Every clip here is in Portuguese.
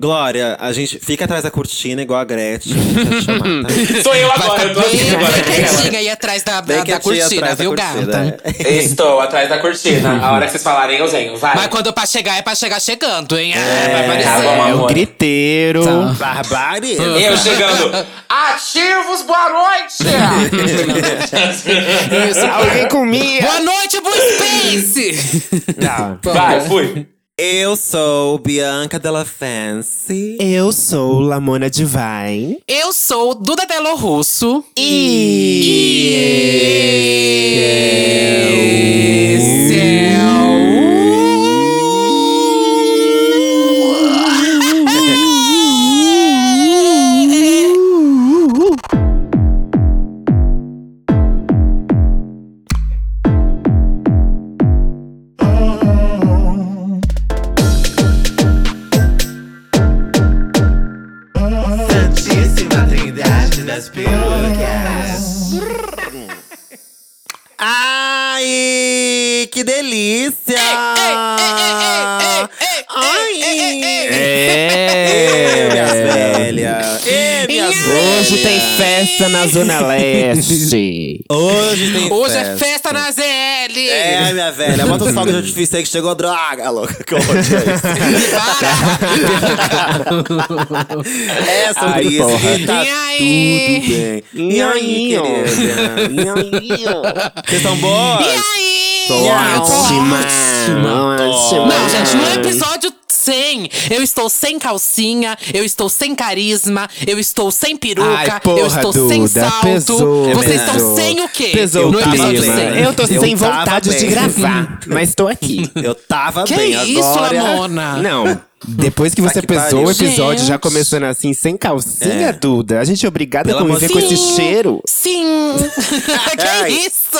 Glória, a gente fica atrás da cortina igual a Gretchen. chamar, tá? Sou eu Vai agora, eu tô aqui agora. quietinha aí atrás da, da, da cortina, atrás da viu, cortina, gata? é. Estou atrás da cortina. A hora que vocês falarem, eu venho. Vai. Mas quando pra chegar, é pra chegar chegando, hein? É, vai tá aparecer. bom, É o amor. griteiro. Tá. Barbárie. Eu chegando. Ativos, boa noite! Isso. Alguém comia. Boa noite, Blue Space! Tá. Vai, fui. Eu sou Bianca Della Fancy. Eu sou Lamona Divine. Eu sou Duda Delo Russo. Santíssima Hoje tem festa na Zona Leste. Hoje tem Hoje é festa na ZL! É, minha velha, bota os fogos de artifício aí que chegou droga, louca. Que horror é isso? É sobre Ai, isso porra. que tá E aí? tudo bem. E aí, ó. querida? E aí? Vocês estão boas? E aí? Tô. Ótima. ótima. Não, gente, no episódio 100, eu estou sem calcinha, eu estou sem carisma, eu estou sem peruca, Ai, porra, eu estou sem Duda, salto. pesou, Vocês pesou. estão sem o quê? Pesou no episódio clima. 100. Eu tô Eu sem vontade de gravar, mas tô aqui. Eu tava Que bem isso, agora. Lamona? Não, depois que você que pesou o episódio, já começando assim, sem calcinha, É. Duda. A gente é obrigada a conviver com esse cheiro. Sim! que Ai. isso?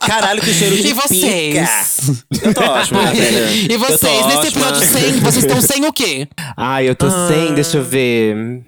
Caralho, que cheiro de E vocês? pica. Eu tô ótimo, minha velha. E tô vocês, nesse ótima. episódio 100, vocês estão sem o quê? Ai, eu tô sem, deixa eu ver.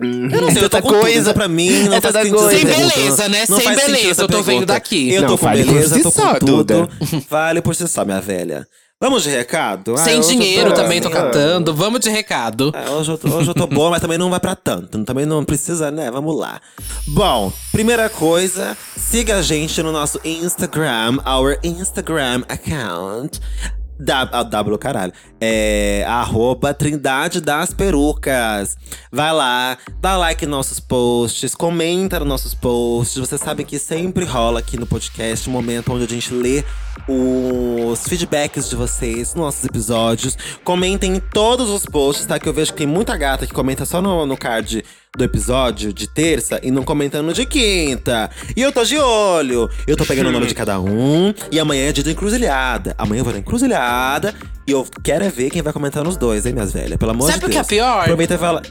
Eu não sei, é eu tô tanta com coisa coisa pra mim. Não É sentido coisa. Sem beleza, né? Não Sem beleza, eu tô vendo pergunta. daqui. Eu Não, tô com beleza, si tô só, com tudo. Duda. Vale por si só, minha velha. Vamos de recado? Ah, sem eu dinheiro também tô catando. Vamos de recado. É, hoje, eu tô, hoje eu tô boa, mas também não vai pra tanto. Também não precisa, né? Vamos lá. Bom, primeira coisa, siga a gente no nosso Instagram, our Instagram account. W, w caralho. É arroba Trindade das Perucas. Vai lá, dá like nos nossos posts, comenta nos nossos posts. Você sabe que sempre rola aqui no podcast um momento onde a gente lê os feedbacks de vocês nos nossos episódios. Comentem em todos os posts, tá? Que eu vejo que tem muita gata que comenta só no, no card do episódio de terça e não comenta no de quinta. E eu tô de olho. Eu tô pegando o nome de cada um. E amanhã é dia de encruzilhada. Amanhã eu vou na encruzilhada. E eu quero é ver quem vai comentar nos dois, hein, minhas velhas? Pelo amor Sabe de o Deus. que é pior? Aproveita e fala.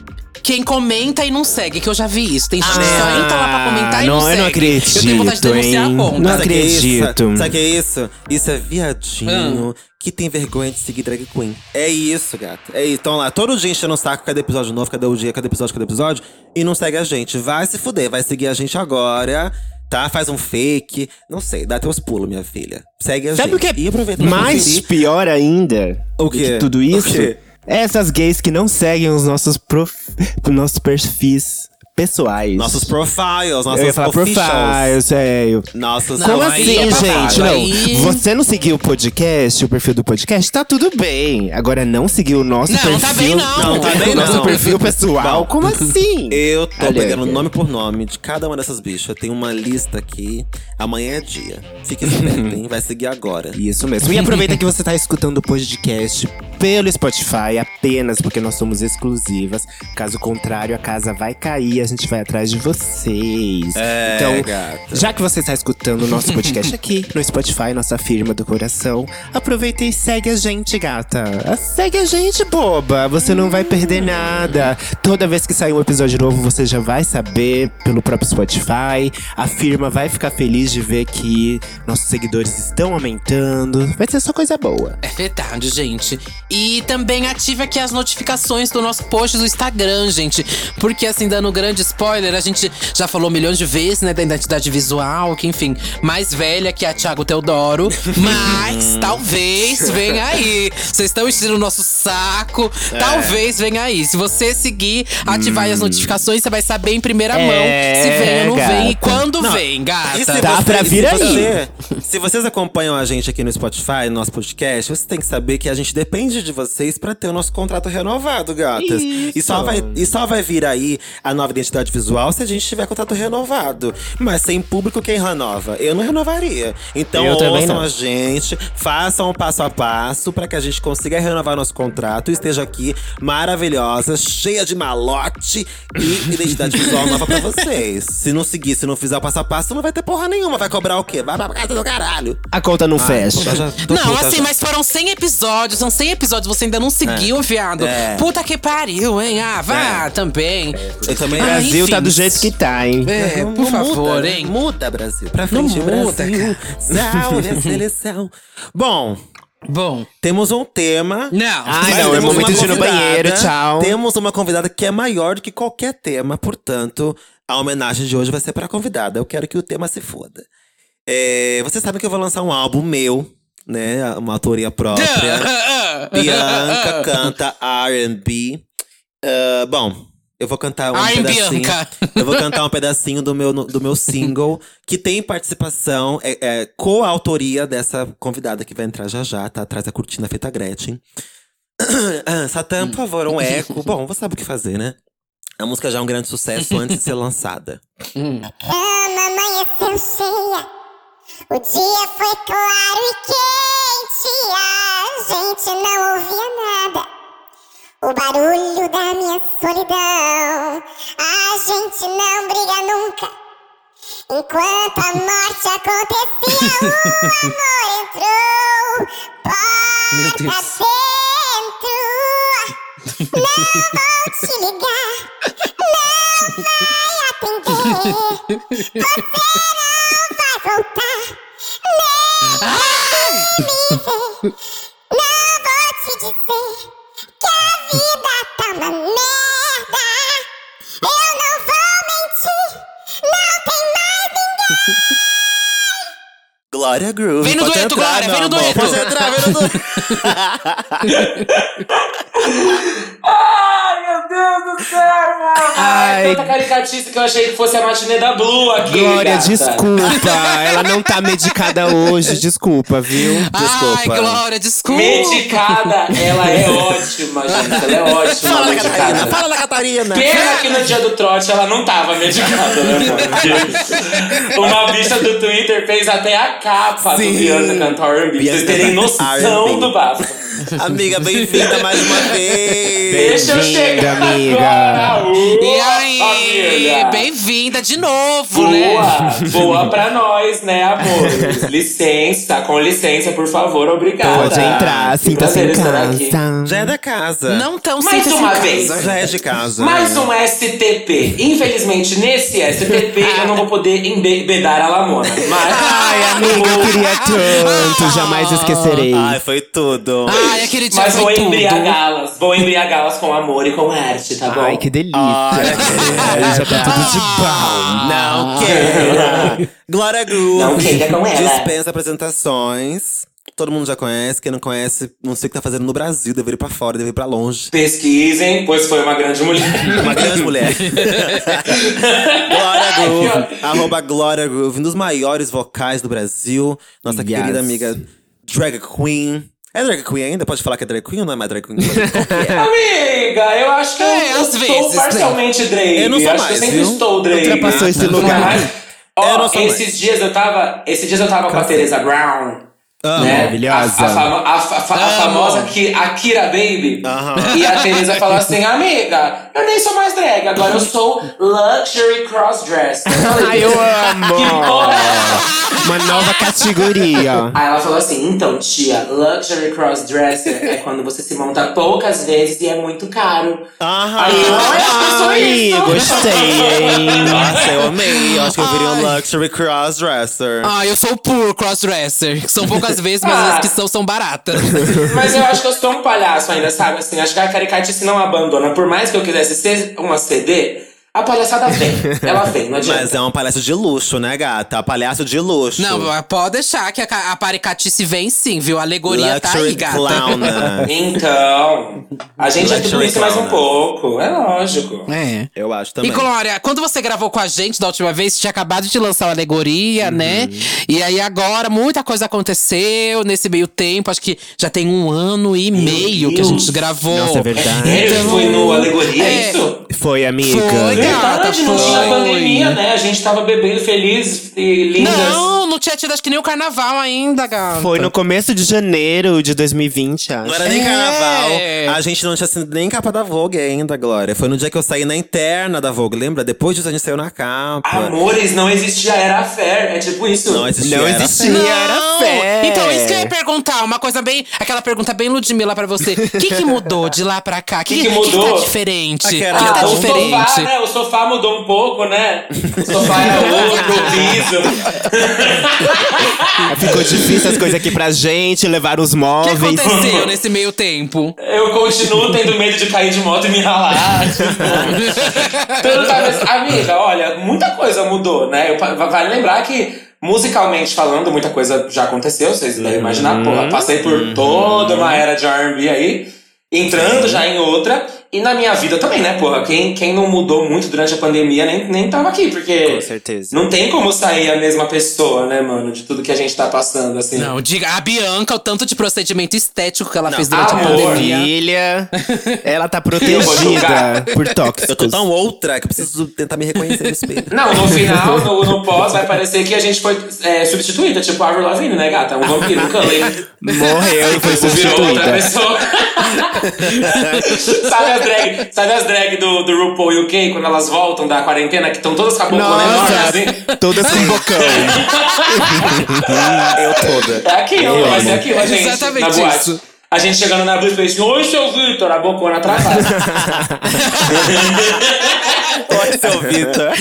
Quem comenta e não segue, que eu já vi isso. Tem gente que Ah, só entra lá pra comentar e não, não, eu segue. não acredito, Eu tenho vontade de denunciar hein? a conta. Não Sabe o que é isso? acredito. Sabe o que é isso? Isso é viadinho Ah. Que tem vergonha de seguir drag queen. É isso, gata. É isso. Então lá, todo dia enchendo o saco, cadê episódio novo, cadê o dia, cadê episódio, cadê episódio? E não segue a gente. Vai se fuder, vai seguir a gente agora. Tá? Faz um fake. Não sei, dá teus pulos, minha filha. Segue a Sabe gente. o que é E mais conferir. pior ainda O quê? que tudo isso? Essas gays que não seguem os nossos, prof... nossos perfis pessoais. Nossos profiles, nossos Eu ia falar profiles, é. eu- Nossos Não, Como assim, é gente? Não. aí- Você não seguiu o podcast, o perfil do podcast, tá tudo bem. Agora não seguiu o nosso Não, perfil. tá bem não. Não, tá bem o nosso não. perfil pessoal. Como assim? Eu tô pegando nome por nome de cada uma dessas bichas. Tem uma lista aqui. Amanhã é dia. Fique esperto, hein? Vai seguir agora. Isso mesmo. E aproveita que você tá escutando o podcast pelo Spotify apenas porque nós somos exclusivas. Caso contrário, a casa vai cair, gente vai atrás de vocês. É, então, gata. já que você está escutando o nosso podcast aqui no Spotify, nossa firma do coração, aproveita e segue a gente, gata. Segue a gente, boba. Você não vai perder nada. Toda vez que sair um episódio novo, você já vai saber pelo próprio Spotify. A firma vai ficar feliz de ver que nossos seguidores estão aumentando. Vai ser só coisa boa. É verdade, gente. E também ative aqui as notificações do nosso post do Instagram, gente. Porque assim, dando grande de spoiler, a gente já falou milhões de vezes, né, da identidade visual, que enfim, mais velha que a Thiago Teodoro. Mas talvez venha aí. Vocês estão enchendo o nosso saco. É. Talvez venha aí. Se você seguir, ativar Hum. as notificações, você vai saber em primeira É, mão se vem ou não vem e gata. quando Não, vem, gata. E se Tá você- pra vir se aí. você- se vocês acompanham a gente aqui no Spotify, no nosso podcast, você tem que saber que a gente depende de vocês pra ter o nosso contrato renovado, gatas. E só, vai, e só vai vir aí a nova identidade visual se a gente tiver contrato renovado. Mas sem público, quem renova? Eu não renovaria. Então Eu ouçam não. a gente, façam um passo a passo pra que a gente consiga renovar nosso contrato e esteja aqui maravilhosa, cheia de malote e identidade visual nova pra vocês. Se não seguir, se não fizer o passo a passo, não vai ter porra nenhuma. Vai cobrar o quê? Vai pra casa do caralho. A conta não Ai, fecha. puta, já Não, puta assim, já. mas foram 100 episódios, são 100 episódios, você ainda não seguiu, viado. É. Puta que pariu, hein? Ah, vá É. também. Eu também. Ah, Brasil enfim. tá do jeito que tá, hein? É, Não- por não favor, muda, hein? Muda, Brasil. Pra Não frente, muda, Brasil. Salve a seleção. Bom, Bom, temos um tema. não. Ai, não, é momento de ir no banheiro, tchau. Temos uma convidada que é maior do que qualquer tema, portanto, a homenagem de hoje vai ser pra convidada. Eu quero que o tema se foda. É, vocês sabem que eu vou lançar um álbum meu, né? Uma autoria própria. Bianca canta R&B. Ah, bom, eu vou cantar um Ai, pedacinho. Bianca. Eu vou cantar um pedacinho do meu, do meu single, que tem participação, é, é coautoria dessa convidada que vai entrar já já, tá atrás da cortina feita Gretchen. Satã, por favor, um eco. Bom, você sabe o que fazer, né? A música já é um grande sucesso antes de ser lançada. cama amanheceu cheia. O dia foi claro e quente. A gente não ouvia nada. O barulho da minha solidão. A gente não briga nunca. Enquanto a morte acontecia, o amor entrou. Porta dentro. Não vou te ligar. Não vai atender. Você não vai voltar. Nem me ver. Não vida tá uma merda. Eu não vou mentir. Não tem mais ninguém. Glória Groove. Vem no pode dueto, entrar, Glória, vem no dueto. Pode entrar, vem no dueto. Ai, meu Deus do céu, mano. Ai, Ai. tanta caricatice que eu achei que fosse a matinê da Blue aqui, Glória, gata. desculpa. Ela não tá medicada hoje, desculpa, viu? Ai, Desculpa. Glória, desculpa. Medicada, ela é ótima, gente. Ela é ótima Fala, Catarina. medicada. Fala, Catarina. Pena que no dia do trote ela não tava medicada, né? Porque Uma bicha do Twitter fez até a capa Sim. do Bianca cantar R&B. Pra vocês terem noção do bafo. Amiga, bem-vinda mais uma vez. Deixa eu chegar amiga. agora. E aí, bem-vinda de novo, né? Boa, boa pra nós, né, amores? licença, com licença, por favor, obrigada. Pode entrar, sinta-se em aqui. casa. Já é da casa. Não tão Mais simples uma em vez. casa. Já é de casa. Mais né? um STP. Infelizmente, nesse STP eu não vou poder embebedar a Lamona. Mas. Ai, amiga, eu queria tanto, jamais esquecerei. Ai, foi tudo. Ai, aquele dia Mas foi vou embriagá-las. Vou embriagá-las com amor e com arte, tá bom? Ai, que delícia. Olha Ai, já tá tudo de bom. Não queira. Glória Groove. Não queira com ela. Dispensa apresentações. Todo mundo já conhece. Quem não conhece, não sei o que tá fazendo no Brasil. Deveria ir pra fora, deveria ir pra longe. Pesquisem, pois foi uma grande mulher. Uma grande mulher. Glória Groove. arroba Glória Groove. Um dos maiores vocais do Brasil. Nossa Yes. querida amiga Drag Queen. É drag queen ainda? Pode falar que é drag queen ou não é mais drag queen? É? Amiga, eu acho que É, eu, às eu vezes, estou parcialmente drag. Eu não sou acho mais, que eu sempre viu? estou drag. Ultrapassou esse lugar. Mas, Eu ó, não sou esses dias eu tava. Esses dias eu tava com a Teresa Brown. Amo. né? maravilhosa. A, a famo- a fa- a Amo. famosa Ki- Akira Baby. Aham. E a Teresa falou assim: Amiga, eu nem sou mais drag, agora eu sou Luxury Crossdress. Eu falei, Ai, eu amo. Que porra é? Uma nova categoria. Aí ela falou assim: então, tia, luxury crossdresser é quando você se monta poucas vezes e é muito caro. Aham. Aí eu acho que sou Ai, isso. gostei, hein? Nossa, eu amei. Eu acho que eu viria um luxury crossdresser. Ah, eu sou o puro crossdresser. que São poucas vezes, mas Ah. as que são, são baratas. Mas eu acho que eu sou um palhaço ainda, sabe? Assim, acho que a caricatice não abandona. Por mais que eu quisesse ser uma CD, A palhaçada vem. Ela vem, não adianta. Mas é um palhaço de luxo, né, gata? Palhaço de luxo. Não, pode deixar que a, a paricatice vem sim, viu? A alegoria tá aí, Luxury gata. clown. né? Então, a gente é tudo Luxury isso mais um clown. pouco. É lógico. É. Eu acho também. E Glória, quando você gravou com a gente da última vez, você tinha acabado de lançar o Alegoria, né? E aí agora muita coisa aconteceu nesse meio tempo. Acho que já tem um ano e meio que a gente gravou. Nossa, é verdade. Sério? Então, Foi no Alegoria, é. é isso? Foi, amiga. Foi, gata, Verdade, não tinha pandemia, né? A gente tava bebendo feliz e lindas. Não, não tinha tido acho que nem o carnaval ainda, gata. Foi no começo de janeiro de 2020, acho. Não era nem É. carnaval. A gente não tinha sido nem capa da Vogue ainda, Glória. Foi no dia que eu saí na interna da Vogue, lembra? Depois disso a gente saiu na capa. Amores, não existia Era Fair. É tipo isso. Não existia. Não era existia. fé. era Não! fé. Então, isso que eu ia perguntar, uma coisa bem. Aquela pergunta bem Ludmilla pra você. O que, que mudou de lá pra cá? O Que que mudou? tá diferente? O que, Aquela- tá o diferente? sofá, né? O sofá mudou um pouco, né? O sofá era outro, o piso. Ficou difícil as coisas aqui pra gente, levar os O que móveis. aconteceu nesse meio tempo? Eu continuo tendo medo de cair de moto e me ralar. tipo. Tudo tá- Amiga, olha, muita coisa mudou, né? Eu vale lembrar que, musicalmente falando, muita coisa já aconteceu. Vocês devem imaginar, porra, passei por toda uma era de R&B aí. Entrando já em outra. E na minha vida também, né, porra? Quem, quem não mudou muito durante a pandemia nem, nem tava aqui, porque... Com certeza. Não tem como sair a mesma pessoa, né, mano? De tudo que a gente tá passando, assim. Não, diga, a Bianca, o tanto de procedimento estético que ela fez durante amor. a pandemia. Família, ela tá protegida por tóxicos. Eu tô tão outra que eu preciso tentar me reconhecer no espelho. Não, no final, no, no pós, vai parecer que a gente foi é, substituída, tipo a Avril Lavigne, né, gata? Um vampiro, um Cullen. Morreu e foi Virou outra substituída. pessoa. sabe as drag, sabe as drag do, do RuPaul UK, quando elas voltam da quarentena, que estão todas com a boca enorme, assim? todas com bocão. eu toda. É aquilo, vai ser aquilo, a gente, Exatamente na boate. isso. A gente chegando na Blue Face, oi, seu Vitor, a bocona atrasada. Oi, seu Vitor.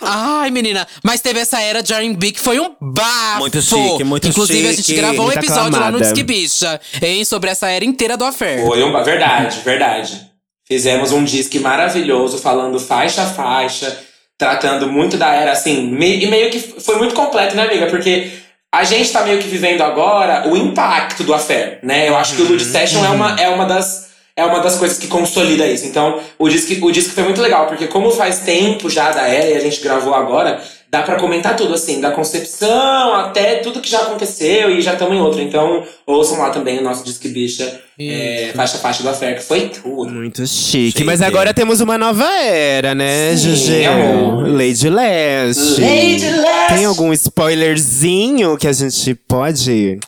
Ai, menina, mas teve essa era de R&B que foi um bafo. Muito chique, muito Inclusive, a gente chique, gravou um episódio lá no aclamada. Disque Bicha, hein, sobre essa era inteira do Affair. Foi uma verdade, verdade. Fizemos um disque maravilhoso, falando faixa a faixa, tratando muito da era, assim, me- e meio que foi muito completo, né, amiga? Porque a gente tá meio que vivendo agora o impacto do Affair, né? Eu acho que o Lud Session é, uma, é uma das. É uma das coisas que consolida isso. Então, o disque, o disque foi muito legal, porque como faz tempo já da era e a gente gravou agora, dá pra comentar tudo, assim, da concepção até tudo que já aconteceu e já estamos em outra. Então, ouçam lá também o nosso Disque Bicha, é, faixa a faixa do Affair, que foi tudo. Muito chique. Chique. Mas agora temos uma nova era, né, Sim, GG? amor. Lady Leste. Lady Leste. Tem algum spoilerzinho que a gente pode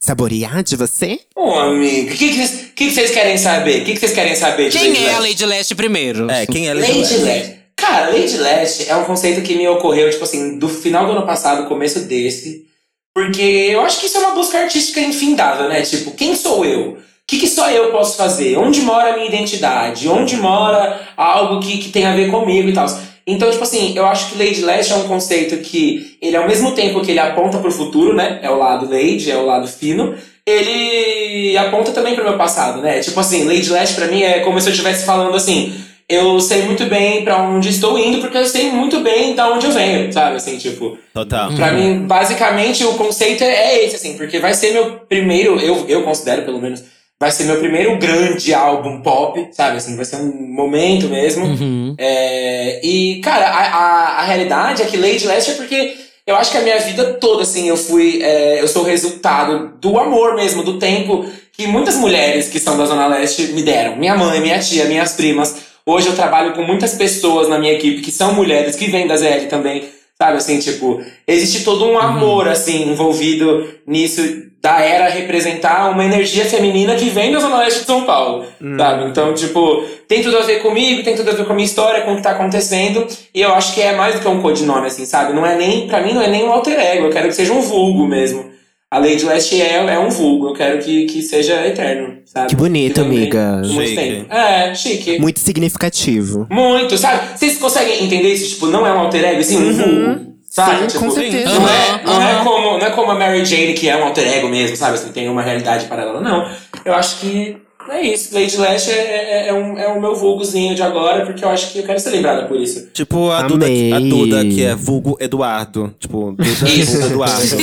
saborear de você? Ô, amigo, o que, que, vocês- que, que vocês querem saber? O que, que vocês querem saber de Quem Lady é a? Lady Leste primeiro? É, quem é Lady Lady Leste? Leste. Cara, Lady Leste é um conceito que me ocorreu, tipo assim, do final do ano passado, começo desse. Porque eu acho que isso é uma busca artística infindável, né? Tipo, quem sou eu? O que, que só eu posso fazer? Onde mora a minha identidade? Onde mora algo que, que tem a ver comigo e tal? Então, tipo assim, eu acho que Lady Leste é um conceito que ele, ao mesmo tempo que ele aponta pro futuro, né? É o lado Lady, é o lado fino. Ele aponta também pro meu passado, né? Tipo assim, Lady Leste pra mim é como se eu estivesse falando assim eu sei muito bem pra onde estou indo, porque eu sei muito bem da onde eu venho, sabe? Assim, tipo. Total. Pra mim, basicamente, o conceito é, esse, assim, porque vai ser meu primeiro, eu, eu considero pelo menos, vai ser meu primeiro grande álbum pop, sabe? Assim, vai ser um momento mesmo. Uhum. É, e, cara, a, a, a realidade é que Lady Leste é porque eu acho que a minha vida toda, assim, eu fui. é, eu sou resultado do amor mesmo, do tempo que muitas mulheres que são da Zona Leste me deram. Minha mãe, minha tia, minhas primas. Hoje eu trabalho com muitas pessoas na minha equipe que são mulheres, que vêm da ZL também. Sabe, assim, tipo, existe todo um amor, assim, envolvido nisso da era representar uma energia feminina que vem da Zona Leste de São Paulo, sabe? Então, tipo, tem tudo a ver comigo, tem tudo a ver com a minha história, com o que tá acontecendo, e eu acho que é mais do que um codinome, assim, sabe? Não é nem, pra mim, não é nem um alter ego, eu quero que seja um vulgo mesmo. A Lady Leste é, é um vulgo, eu quero que, que seja eterno, sabe? Que bonito, vem amiga. muito Chique. tempo. É, chique. Muito significativo. Muito, sabe? Vocês conseguem entender isso? Tipo, não é um alter ego, sim, um vulgo. Sabe? Sim, tipo, com certeza. Não, é, não, é como, não é como a Mary Jane, que é um alter ego mesmo, sabe? Assim, tem uma realidade paralela. Não. Eu acho que É isso, Lady Lash é, é, é, um, é o meu vulgozinho de agora, porque eu acho que eu quero ser lembrada por isso. Tipo a Duda, a Duda, que é vulgo Eduardo. Tipo, Duda Isso. vulgo Eduardo.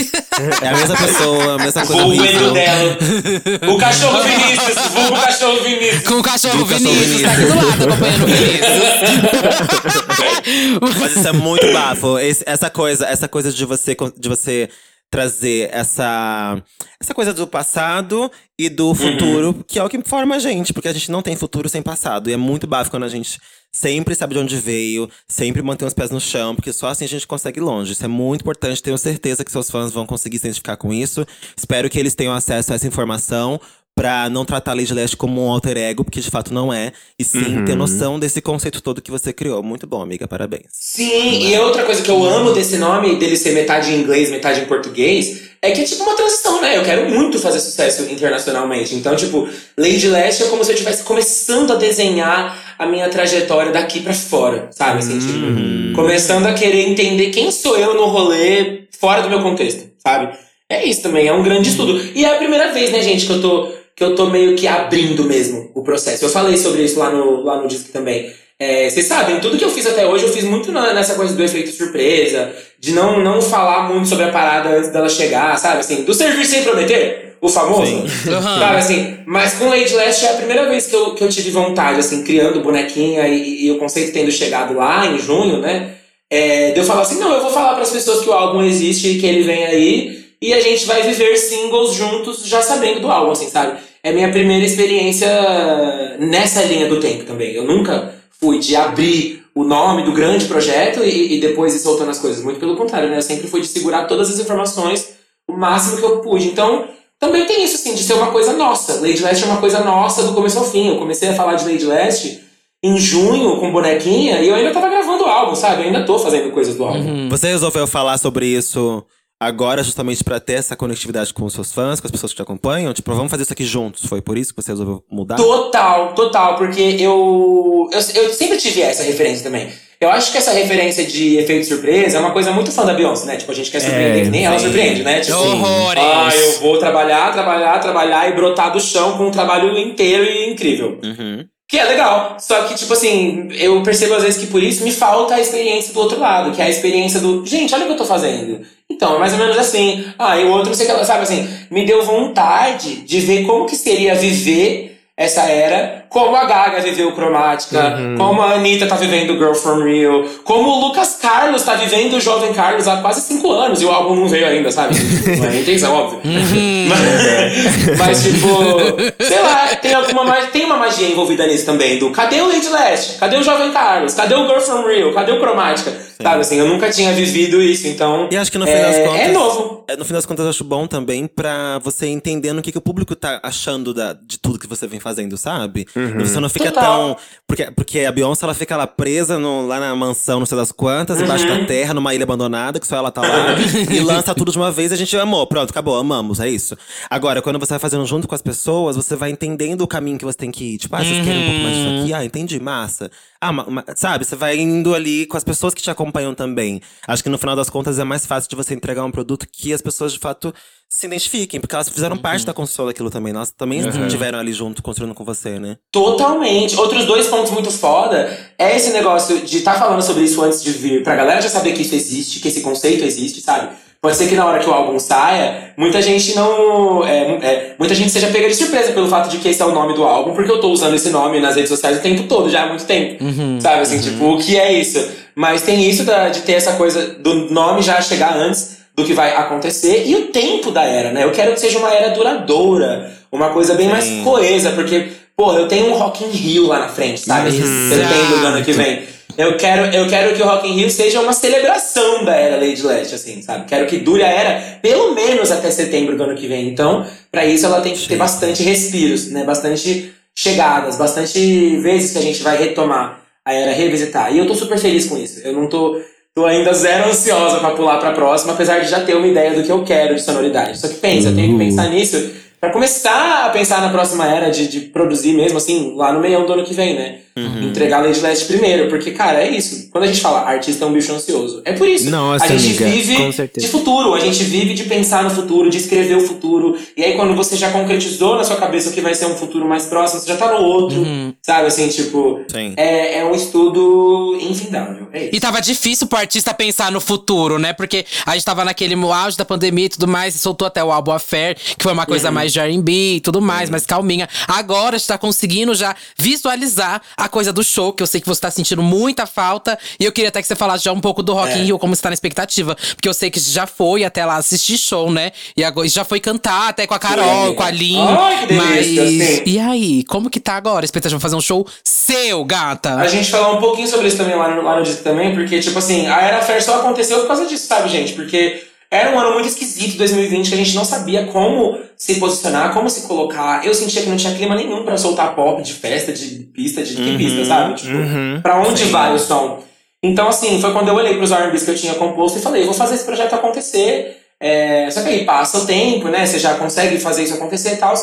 É a mesma pessoa, a mesma coisa Vulgo. Edu dela. O cachorro Vinícius, vulgo cachorro Vinícius. Com o cachorro cachorro Vinícius, tá aqui do lado acompanhando o Vinícius. Mas isso é muito bafo. Esse- essa coisa, essa coisa de você, de você trazer essa, essa coisa do passado e do futuro, que é o que forma a gente, porque a gente não tem futuro sem passado. E é muito bafo quando a gente sempre sabe de onde veio, sempre mantém os pés no chão, porque só assim a gente consegue ir longe. Isso é muito importante, tenho certeza que seus fãs vão conseguir se identificar com isso. Espero que eles tenham acesso a essa informação. Pra não tratar a Lady Leste como um alter ego, porque de fato não é. E sim ter noção desse conceito todo que você criou. Muito bom, amiga. Parabéns. Sim, e outra coisa que eu amo desse nome, dele ser metade em inglês, metade em português, é que é tipo uma transição, né? Eu quero muito fazer sucesso internacionalmente. Então, tipo, Lady Leste é como se eu estivesse começando a desenhar a minha trajetória daqui pra fora, sabe? Assim, tipo, começando a querer entender quem sou eu no rolê fora do meu contexto, sabe? É isso também, é um grande estudo. E é a primeira vez, né, gente, que eu tô, que eu tô meio que abrindo mesmo o processo. Eu falei sobre isso lá no, lá no disco também. É, vocês sabem, tudo que eu fiz até hoje, eu fiz muito na- nessa coisa do efeito surpresa, de não, não falar muito sobre a parada antes dela chegar, sabe? Assim, do servir sem prometer, o famoso. Aham. Sabe assim, mas com Lady Last é a primeira vez que eu, que eu tive vontade, assim, criando bonequinha e, e o conceito tendo chegado lá em junho, né? É, de eu falar assim, não, eu vou falar para as pessoas que o álbum existe e que ele vem aí e a gente vai viver singles juntos já sabendo do álbum, assim, sabe? É minha primeira experiência nessa linha do tempo também. Eu nunca fui de abrir o nome do grande projeto e, e depois ir soltando as coisas. Muito pelo contrário, né? Eu sempre fui de segurar todas as informações o máximo que eu pude. Então, também tem isso, assim, de ser uma coisa nossa. Lady Leste é uma coisa nossa do começo ao fim. Eu comecei a falar de Lady Leste em junho com bonequinha e eu ainda tava gravando o álbum, sabe? Eu ainda tô fazendo coisas do álbum. Você resolveu falar sobre isso agora, justamente pra ter essa conectividade com os seus fãs, com as pessoas que te acompanham? Tipo, vamos fazer isso aqui juntos. Foi por isso que você resolveu mudar? Total, total, porque eu, eu, eu sempre tive essa referência também. Eu acho que essa referência de efeito surpresa é uma coisa muito fã da Beyoncé, né? Tipo, a gente quer surpreender, É, que nem ela surpreende, né? Tipo, Horrores. ah, eu vou trabalhar, trabalhar, trabalhar e brotar do chão com um trabalho inteiro e incrível. Uhum. Que é legal. Só que, tipo assim, eu percebo às vezes que por isso me falta a experiência do outro lado, que é a experiência do, gente, olha o que eu tô fazendo. Então, é mais ou menos assim. Ah, e o outro, você quer, sabe assim, me deu vontade de ver como que seria viver essa era, como a Gaga viveu Cromática, como a Anitta tá vivendo Girl From Real, como o Lucas Carlos tá vivendo o Jovem Carlos há quase cinco anos e o álbum não veio ainda, sabe? Não é intenção, óbvio. Mas, mas, tipo, sei lá, tem alguma ma- tem uma magia envolvida nisso também, do cadê o Lady Leste? Cadê o Jovem Carlos? Cadê o Girl From Real? Cadê o Cromática? Sabe assim, eu nunca tinha vivido isso, então. E acho que no fim é, das contas. É novo. é, No fim das contas, eu acho bom também pra você entendendo o que, que o público tá achando da, de tudo que você vem fazendo, sabe? Você não fica Total. tão. Porque, porque a Beyoncé, ela fica lá presa no- lá na mansão, não sei das quantas, embaixo Uhum. da terra, numa ilha abandonada, que só ela tá lá. e lança tudo de uma vez e a gente amou. Pronto, acabou, amamos, é isso. Agora, quando você vai fazendo junto com as pessoas, você vai entendendo o caminho que você tem que ir. Tipo, ah, vocês querem um pouco mais disso aqui? Ah, entendi, massa. Ah, ma- ma- sabe, você vai indo ali com as pessoas que te acompanham também. Acho que no final das contas é mais fácil de você entregar um produto que as pessoas de fato se identifiquem, porque elas fizeram parte da construção daquilo também. Elas também estiveram ali junto, construindo com você, né? Totalmente. Outros dois pontos muito foda é esse negócio de estar falando sobre isso antes de vir, pra galera já saber que isso existe, que esse conceito existe, sabe? Pode ser que na hora que o álbum saia, muita gente não. é, é, muita gente seja pega de surpresa pelo fato de que esse é o nome do álbum, porque eu tô usando esse nome nas redes sociais o tempo todo, já há muito tempo. sabe assim, tipo, o que é isso? Mas tem isso da- de ter essa coisa do nome já chegar antes do que vai acontecer e o tempo da era, né? Eu quero que seja uma era duradoura, uma coisa bem mais Sim. coesa, porque, pô, eu tenho um Rock in Rio lá na frente, sabe? Esse setembro do ano que vem. Eu quero, eu quero que o Rock in Rio seja uma celebração da era Lady Leste, assim, sabe? Quero que dure a era pelo menos até setembro do ano que vem. Então, pra isso ela tem que ter bastante respiros, né? Bastante chegadas, bastante vezes que a gente vai retomar a era, revisitar. E eu tô super feliz com isso. Eu não tô, tô ainda zero ansiosa pra pular pra próxima, apesar de já ter uma ideia do que eu quero de sonoridade. Só que pensa, eu tenho que pensar nisso pra começar a pensar na próxima era de, de produzir mesmo, assim, lá no meião do ano que vem, né? Entregar a Lady Leste primeiro, porque, cara, é isso. Quando a gente fala artista é um bicho ansioso, é por isso. Nossa, a gente amiga, vive de futuro, a gente vive de pensar no futuro, de escrever o futuro. E aí, quando você já concretizou na sua cabeça o que vai ser um futuro mais próximo, você já tá no outro. Sabe assim, tipo. É, é um estudo infindável. É isso. E tava difícil pro artista pensar no futuro, né? Porque a gente tava naquele auge da pandemia e tudo mais, e soltou até o álbum Affair, que foi uma coisa mais de R&B e tudo mais, mais calminha. Agora a gente tá conseguindo já visualizar a coisa do show, que eu sei que você tá sentindo muita falta. E eu queria até que você falasse já um pouco do Rock in Rio, como você tá na expectativa. Porque eu sei que já foi até lá assistir show, né? E agora já foi cantar até com a Carol, com a Lin. Ai, que delícia, mas. sim. E aí, como que tá agora? A expectativa de fazer um show seu, gata? A gente falou um pouquinho sobre isso também lá no, lá no disco também, porque, tipo assim, a Era Fair só aconteceu por causa disso, sabe, gente? Porque era um ano muito esquisito, 2020, que a gente não sabia como se posicionar, como se colocar. Eu sentia que não tinha clima nenhum pra soltar pop de festa, de pista, de que pista, sabe? Tipo, pra onde vai o som? Então, assim, foi quando eu olhei pros R&Bs que eu tinha composto e falei, vou fazer esse projeto acontecer. É, só que aí passa o tempo, né? Você já consegue fazer isso acontecer e tal.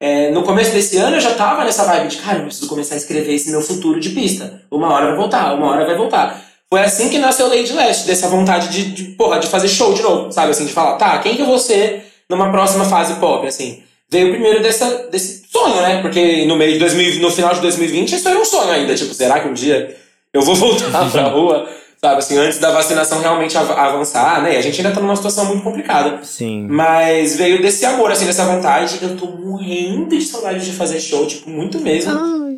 É, no começo desse ano eu já tava nessa vibe de, cara, eu preciso começar a escrever esse meu futuro de pista. Uma hora vai voltar, uma hora vai voltar. Foi assim que nasceu Lady Leste, dessa vontade de, de, porra, de fazer show de novo, sabe? Assim, de falar, tá, quem que eu vou ser numa próxima fase pop, assim? Veio primeiro dessa, desse sonho, né? Porque no meio de 2000, no final de 2020 isso era um sonho ainda. Tipo, será que um dia eu vou voltar pra rua? Sabe, assim, antes da vacinação realmente av- avançar, né? E a gente ainda tá numa situação muito complicada. Sim. Mas veio desse amor, assim, dessa vontade. Eu tô morrendo de saudade de fazer show, tipo, muito mesmo.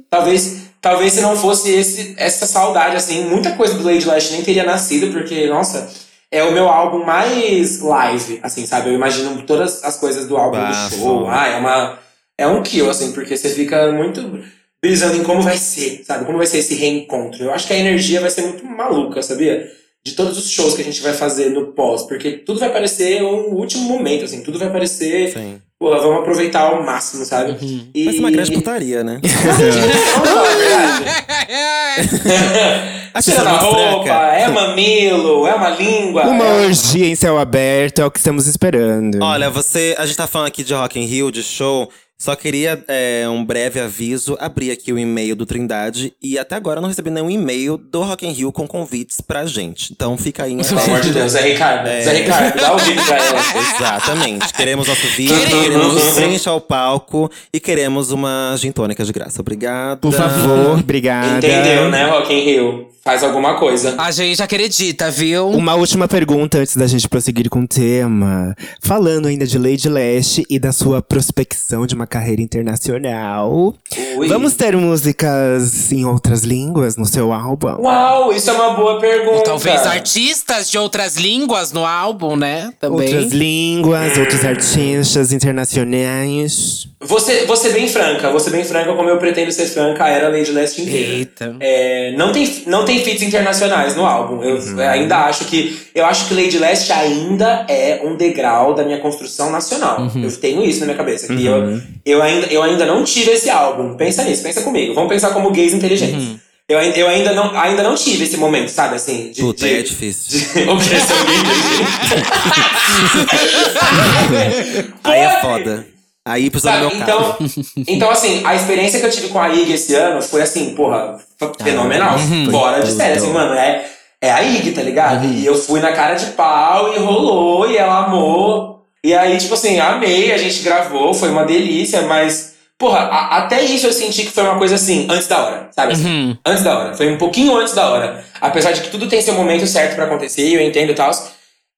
Talvez, talvez se não fosse esse, essa saudade, assim, muita coisa do Lady Lash nem teria nascido, porque, nossa, é o meu álbum mais live, assim, sabe? Eu imagino todas as coisas do álbum Bafo. do show. Ah, é uma. É um kill, assim, porque você fica muito brisando em como vai ser, sabe? Como vai ser esse reencontro. Eu acho que a energia vai ser muito maluca, sabia? De todos os shows que a gente vai fazer no pós, porque tudo vai parecer um último momento, assim, tudo vai parecer. Sim. Pô, vamos aproveitar ao máximo, sabe? E... Vai ser uma grande putaria, né? A Tira muito roupa, fraca. é mamilo, é uma língua. Uma é... orgia em céu aberto é o que estamos esperando. Olha, você. A gente tá falando aqui de Rock in Rio, de show. Só queria é, um breve aviso, abrir aqui o e-mail do Trindade e até agora eu não recebi nenhum e-mail do Rock in Rio com convites pra gente. Então fica aí. em Pelo amor de Deus, Zé Ricardo. É. Zé Ricardo, dá o vídeo pra ela. Exatamente. Queremos nosso vídeo, Queremos. frente ao palco e queremos uma gin tônica de graça. Obrigado. Por favor, obrigada. Entendeu, né, Rock in Rio? Faz alguma coisa. A gente acredita, viu? Uma última pergunta antes da gente prosseguir com o tema. Falando ainda de Lady Leste e da sua prospecção de uma carreira internacional. Ui. Vamos ter músicas em outras línguas no seu álbum? Uau, isso é uma boa pergunta. Ou talvez artistas de outras línguas no álbum, né? Também. Outras línguas, outros artistas internacionais. Vou ser, vou ser bem franca, vou ser bem franca como eu pretendo ser franca, era Lady Leste inteira. Eita. É, não, tem, não tem feats internacionais no álbum. Eu Uhum. ainda acho que. Eu acho que Lady Leste ainda é um degrau da minha construção nacional. Uhum. Eu tenho isso na minha cabeça. Que eu, eu, ainda, eu ainda não tive esse álbum. Pensa nisso, pensa comigo. Vamos pensar como gays inteligentes. Uhum. Eu, eu ainda, não, ainda não tive esse momento, sabe, assim? De, Puta, de, é difícil. de- o que ser gay inteligente. Aí é foda. Aí precisa Sabe, meu então, carro. então, assim, a experiência que eu tive com a IG esse ano foi assim, porra, fenomenal. Uhum. Fora de série, assim, mano, é, é a IG, tá ligado? E eu fui na cara de pau e rolou, e ela amou. E aí, tipo assim, amei, a gente gravou, foi uma delícia, mas, porra, a- até isso eu senti que foi uma coisa assim, antes da hora, sabe? Assim, Uhum. Antes da hora. Foi um pouquinho antes da hora. Apesar de que tudo tem seu momento certo pra acontecer, eu entendo e tal.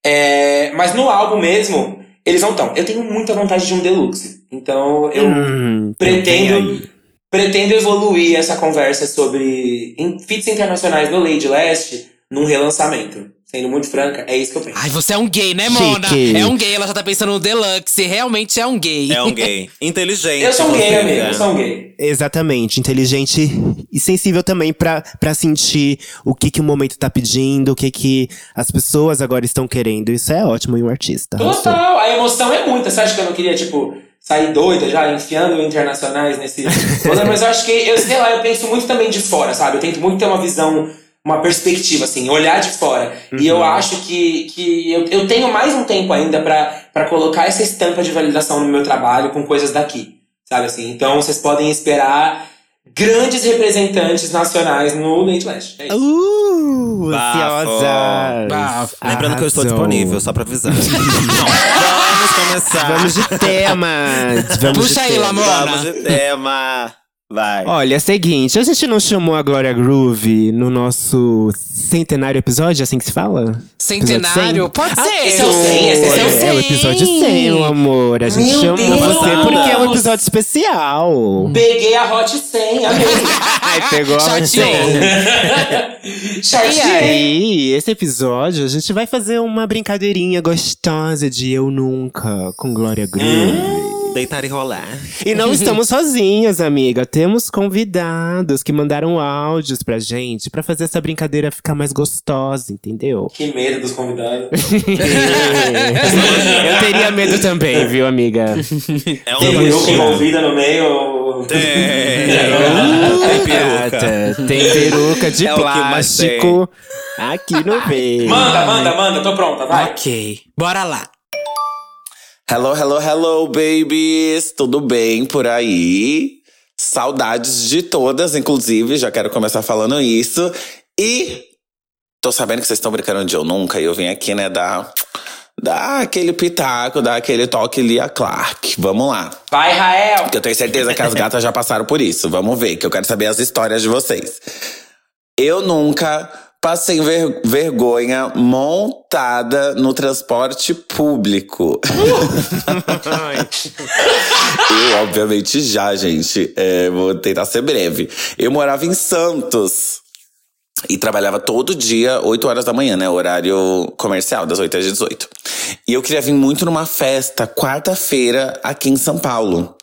É, mas no álbum mesmo, eles não estão. Eu tenho muita vontade de um deluxe. Então eu Hum, pretendo, pretendo evoluir essa conversa sobre feats internacionais no Lady Leste num relançamento. Sendo muito franca, é isso que eu penso. Ai, você é um gay, né, Mona? Chique. É um gay, ela já tá pensando no Deluxe. Realmente é um gay. É um gay. Inteligente. eu sou um gay, amigo. Eu sou um gay. Exatamente, inteligente e sensível também pra pra sentir o que que o momento tá pedindo, o que que as pessoas agora estão querendo. Isso é ótimo em um artista. arrasou. Total, a emoção é muita. Você acha que eu não queria, tipo, sair doida já, enfiando internacionais nesse. Mas eu acho que, eu sei lá, eu penso muito também de fora, sabe? Eu tento muito ter uma visão, uma perspectiva, assim, olhar de fora. E eu acho que, que eu, eu tenho mais um tempo ainda pra, pra colocar essa estampa de validação no meu trabalho com coisas daqui, sabe assim? Então vocês podem esperar grandes representantes nacionais no Late Last. É isso. Uh, ansiosa. Bafo. Lembrando que eu estou disponível, só pra avisar. Vamos começar. Vamos de temas. Vamos Puxa de aí. Lamona. Vamos de tema. Vai. Olha, é o seguinte, a gente não chamou a Glória Groove no nosso centenário episódio, é assim que se fala? Centenário? 100? Pode ser. esse é o 100, esse é o Esse É, o episódio 100, meu amor. A gente Meu chamou Deus. você porque é um episódio especial. Peguei a Hot 100, amei. Ai, pegou a Chateou. 100. E aí, esse episódio, a gente vai fazer uma brincadeirinha gostosa de Eu Nunca com Glória Groove. Deitar e rolar. E não estamos sozinhas, amiga. Temos convidados que mandaram áudios pra gente pra fazer essa brincadeira ficar mais gostosa, entendeu? Que medo dos convidados. Eu teria medo também, viu, amiga? É Tem um peruca envolvida no meio. Tem. Uh, Tem peruca. gata, Tem peruca de É plástico aqui no meio. Manda, manda, manda, tô pronta, vai. Ok, bora lá. Hello, hello, hello, babies! Tudo bem por aí? Saudades de todas, inclusive, já quero começar falando isso. E tô sabendo que vocês estão brincando de eu nunca, e eu vim aqui, né, dar, dar aquele pitaco, dar aquele toque Lia Clark. Vamos lá. Vai, Rael. Porque eu tenho certeza que as gatas já passaram por isso. Vamos ver, que eu quero saber as histórias de vocês. Eu nunca passei ver- vergonha montada no transporte público. eu, obviamente, já, gente. É, vou tentar ser breve. Eu morava em Santos. E trabalhava todo dia, 8 horas da manhã, né? Horário comercial, das 8 às 18. E eu queria vir muito numa festa, quarta-feira, aqui em São Paulo.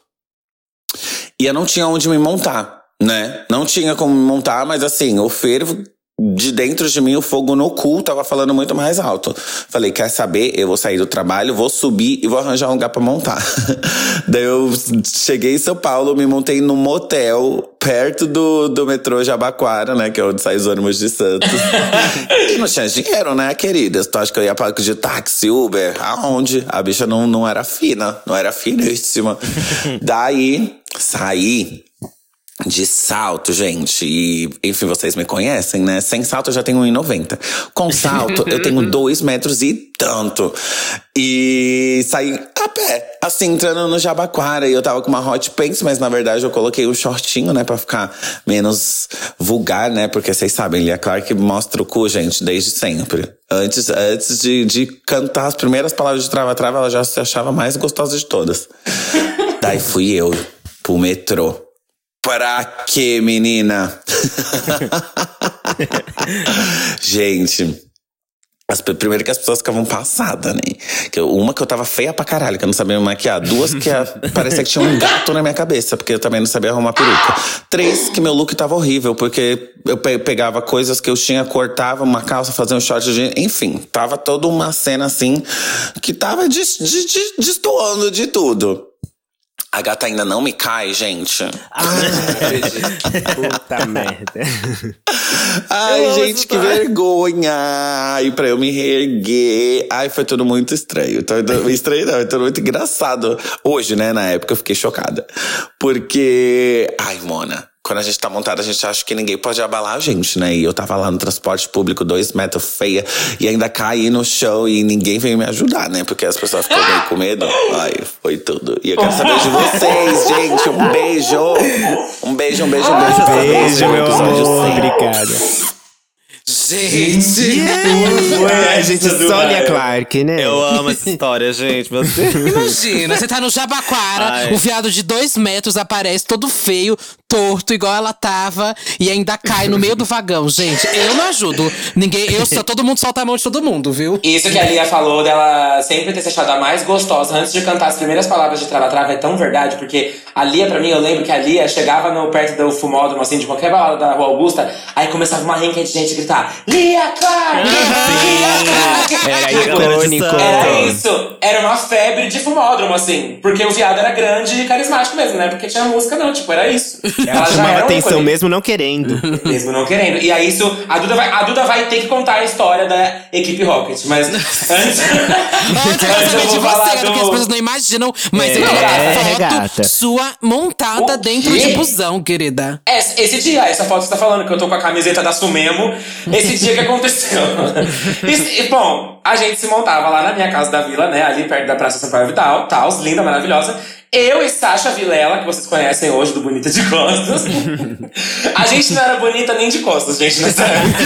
E eu não tinha onde me montar, né? Não tinha como me montar, mas assim, o fervo de dentro de mim, o fogo no cu tava falando muito mais alto. Falei, quer saber? Eu vou sair do trabalho, vou subir e vou arranjar um lugar pra montar. Daí eu cheguei em São Paulo, me montei num motel perto do, do metrô Jabaquara, né? Que é onde sai os ônibus de Santos. e não tinha dinheiro, né, queridas? Tu acha que eu ia pagar de táxi, Uber? Aonde? A bicha não, não era fina, não era finíssima. Daí, saí de salto, gente. E, enfim, vocês me conhecem, né? Sem salto eu já tenho 1,90. Com salto eu tenho 2 metros e tanto. E saí a pé, assim, entrando no Jabaquara. E eu tava com uma hot pants, mas na verdade eu coloquei um shortinho, né? Pra ficar menos vulgar, né? Porque vocês sabem, Lia Clark mostra o cu, gente, desde sempre. Antes, antes de, de cantar as primeiras palavras de trava-trava, ela já se achava mais gostosa de todas. Daí fui eu pro metrô. Pra quê, menina? Gente, as, primeiro que as pessoas ficavam passadas, né? Que eu- uma que eu tava feia pra caralho, que eu não sabia me maquiar. Duas que a- parecia que tinha um gato na minha cabeça, porque eu também não sabia arrumar peruca. Três que meu look tava horrível, porque eu pe- pegava coisas que eu tinha, cortava uma calça, fazia um short de. Enfim, tava toda uma cena assim que tava des- de- de- destoando de tudo. A gata ainda não me cai, gente. Puta merda. Ai, gente, que vergonha! Ai, pra eu me reerguer. Ai, foi tudo muito estranho. Então, estranho não, foi tudo muito engraçado. Hoje, né, na época, eu fiquei chocada. Porque. Ai, Mona. Quando a gente tá montada, a gente acha que ninguém pode abalar a gente, né? E eu tava lá no transporte público, dois metros feia, e ainda caí no chão e ninguém veio me ajudar, né? Porque as pessoas ficam meio com medo. Ai, foi tudo. E eu quero saber de vocês, gente. Um beijo! Um beijo, um beijo, um beijo. pra Beijo, no meu amor. 100. Gente, Ué, a gente do só Lia Rael. Clark, né? Eu amo essa história, gente. Meu Deus. imagina, você tá no Jabaquara, Ai. o viado de dois metros aparece todo feio, torto, igual ela tava, e ainda cai no meio do vagão. Gente, eu não ajudo. Ninguém, eu só, todo mundo solta a mão de todo mundo, viu? Isso que a Lia falou dela sempre ter se achado a mais gostosa antes de cantar as primeiras palavras de Trava Trava é tão verdade, porque a Lia, pra mim, eu lembro que a Lia chegava no, perto do fumódromo, assim, de qualquer balada da Rua Augusta, aí começava uma renca de gente gritar: Lia Clark! Lia Clark! Era icônico. Era isso. Era uma febre de fumódromo, assim. Porque o viado era grande e carismático mesmo, né? Porque tinha música, não. Tipo, era isso. Ela chamava atenção ícone. mesmo não querendo. Mesmo não querendo. E aí isso. A Duda, vai, a Duda vai ter que contar a história da equipe Rocket. Mas antes. Antes eu de falar você, porque as pessoas não imaginam. Mas eu quero É, foto regata. sua montada O dentro quê? de busão, querida. Esse, esse dia, essa foto que você tá falando, que eu tô com a camiseta da Sumemo, esse dia que aconteceu. E, bom, a gente se montava lá na minha casa da vila, né? Ali perto da Praça Sampaio Vital, Taos, linda, maravilhosa. Eu e Sasha Vilela, que vocês conhecem hoje do Bonita de Costas. a gente não era bonita nem de costas, gente, nessa época.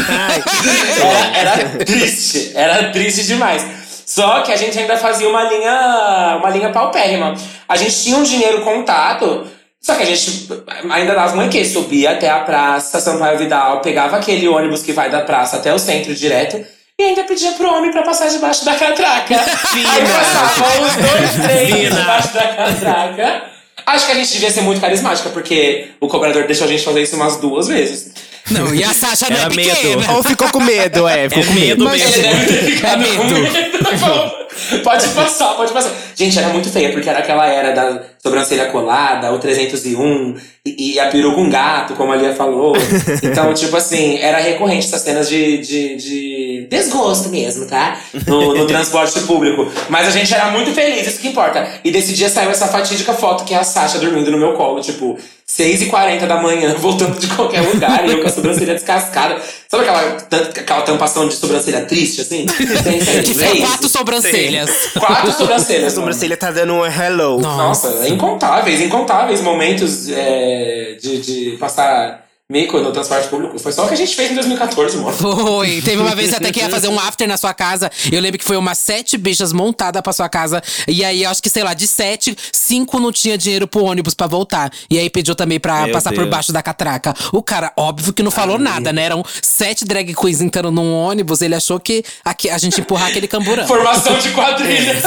Era, era triste, era triste demais. Só que a gente ainda fazia uma linha, uma linha paupérrima. A gente tinha um dinheiro contado, só que a gente ainda dava uma que subia até a praça Sampaio Vidal, pegava aquele ônibus que vai da praça até o centro direto e ainda pedia pro homem pra passar debaixo da catraca. Aí passava os dois, três debaixo da catraca. Acho que a gente devia ser muito carismática, porque o cobrador deixou a gente fazer isso umas duas vezes. Não, e a Sasha não é Era medo. pequena. Ou ficou com medo, é. Ficou É com medo. medo mesmo. Ele deve ter ficado É com medo. Pode passar, pode passar. Gente, era muito feia, porque era aquela era da sobrancelha colada, o 301, e, e a peru com gato, como a Lia falou. Então, tipo assim, era recorrente essas cenas de, de, de desgosto mesmo, tá? No, no transporte público. Mas a gente era muito feliz, isso que importa. E desse dia saiu essa fatídica foto que é a Sasha dormindo no meu colo, tipo, 6h40 da manhã, voltando de qualquer lugar, e eu com a sobrancelha descascada. Sabe aquela, aquela tampação de sobrancelha triste, assim? Tem, tem, Que é quatro sobrancelhas. Quatro A sobrancelhas. mano. sobrancelha tá dando um hello. Nossa, incontáveis, incontáveis momentos é, de, de passar mico no transporte público. Foi só o que a gente fez em 2014, mano. Foi. Teve uma vez até que ia fazer um after na sua casa. Eu lembro que foi umas sete bichas montadas pra sua casa. E aí, acho que, sei lá, de sete, cinco não tinha dinheiro pro ônibus pra voltar. E aí pediu também pra Meu passar por Deus. baixo da catraca. O cara, óbvio que não falou nada, né? Eram sete drag queens entrando num ônibus. Ele achou que aqui, a gente ia empurrar aquele camburão. Formação de quadrilha.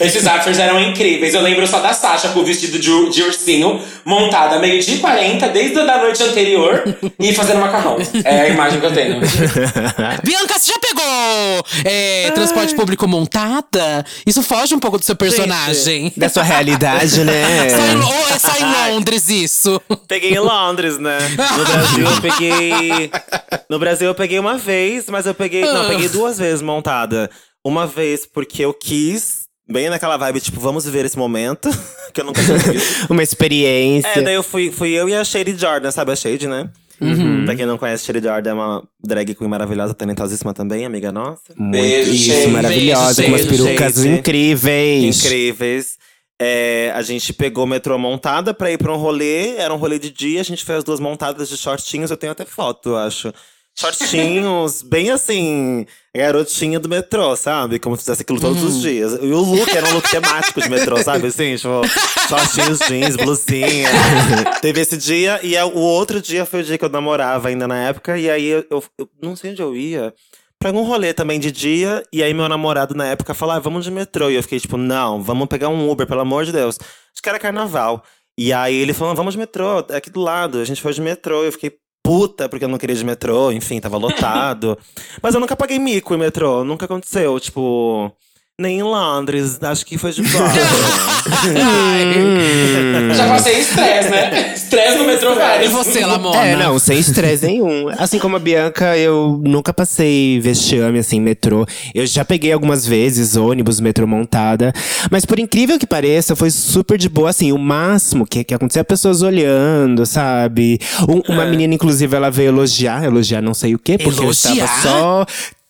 Esses afters eram incríveis. Eu lembro só da Sasha com o vestido de, de ursinho, montada meio de 40 desde a da noite anterior e fazendo macarrão. É a imagem que eu tenho. Bianca, você já pegou é, transporte público montada? Isso foge um pouco do seu personagem. Da sua realidade, né? Só em, ou é só em Londres isso? Peguei em Londres, né? No Brasil eu peguei. No Brasil eu peguei uma vez, mas eu peguei. Não, eu peguei duas vezes montada. Uma vez porque eu quis, bem naquela vibe, tipo, vamos viver esse momento. que eu nunca tinha visto. Uma experiência. É, daí eu fui, fui eu e a Shady Jordan, sabe a Shady, né? Uhum. Pra quem não conhece, Shady Jordan é uma drag queen maravilhosa, talentosíssima também, amiga nossa. Muito Beijo, isso, gente. maravilhosa. com umas Beijo, perucas gente. incríveis. Incríveis. É, a gente pegou o metrô montada pra ir pra um rolê. Era um rolê de dia, a gente fez as duas montadas de shortinhos. Eu tenho até foto, eu acho. Shortinhos, bem assim, garotinha do metrô, sabe? Como se fizesse aquilo todos os dias. E o look era um look temático de metrô, sabe? Assim, tipo, shortinhos, jeans, blusinha. Teve esse dia, e o outro dia foi o dia que eu namorava ainda na época. E aí eu, eu- eu não sei onde eu ia. Pra algum rolê também de dia, e aí meu namorado na época falou: ah, vamos de metrô. E eu fiquei tipo, não, vamos pegar um Uber, pelo amor de Deus. Acho que era carnaval. E aí ele falou: vamos de metrô, é aqui do lado. A gente foi de metrô. E eu fiquei puta, porque eu não queria ir de metrô, enfim, tava lotado. Mas eu nunca paguei mico em metrô, nunca aconteceu, tipo. Nem em Londres, acho que foi de boa. Já passei estresse, né? Estresse no metrô E vários. você, Lamona? É, não, sem estresse nenhum. Assim como a Bianca, eu nunca passei vexame, assim, metrô. Eu já peguei algumas vezes ônibus, metrô montada. Mas por incrível que pareça, foi super de boa, assim. O máximo que, que acontecia é pessoas olhando, sabe? Um- uma menina, inclusive, ela veio elogiar, elogiar não sei o quê, porque eu estava Elogiar? só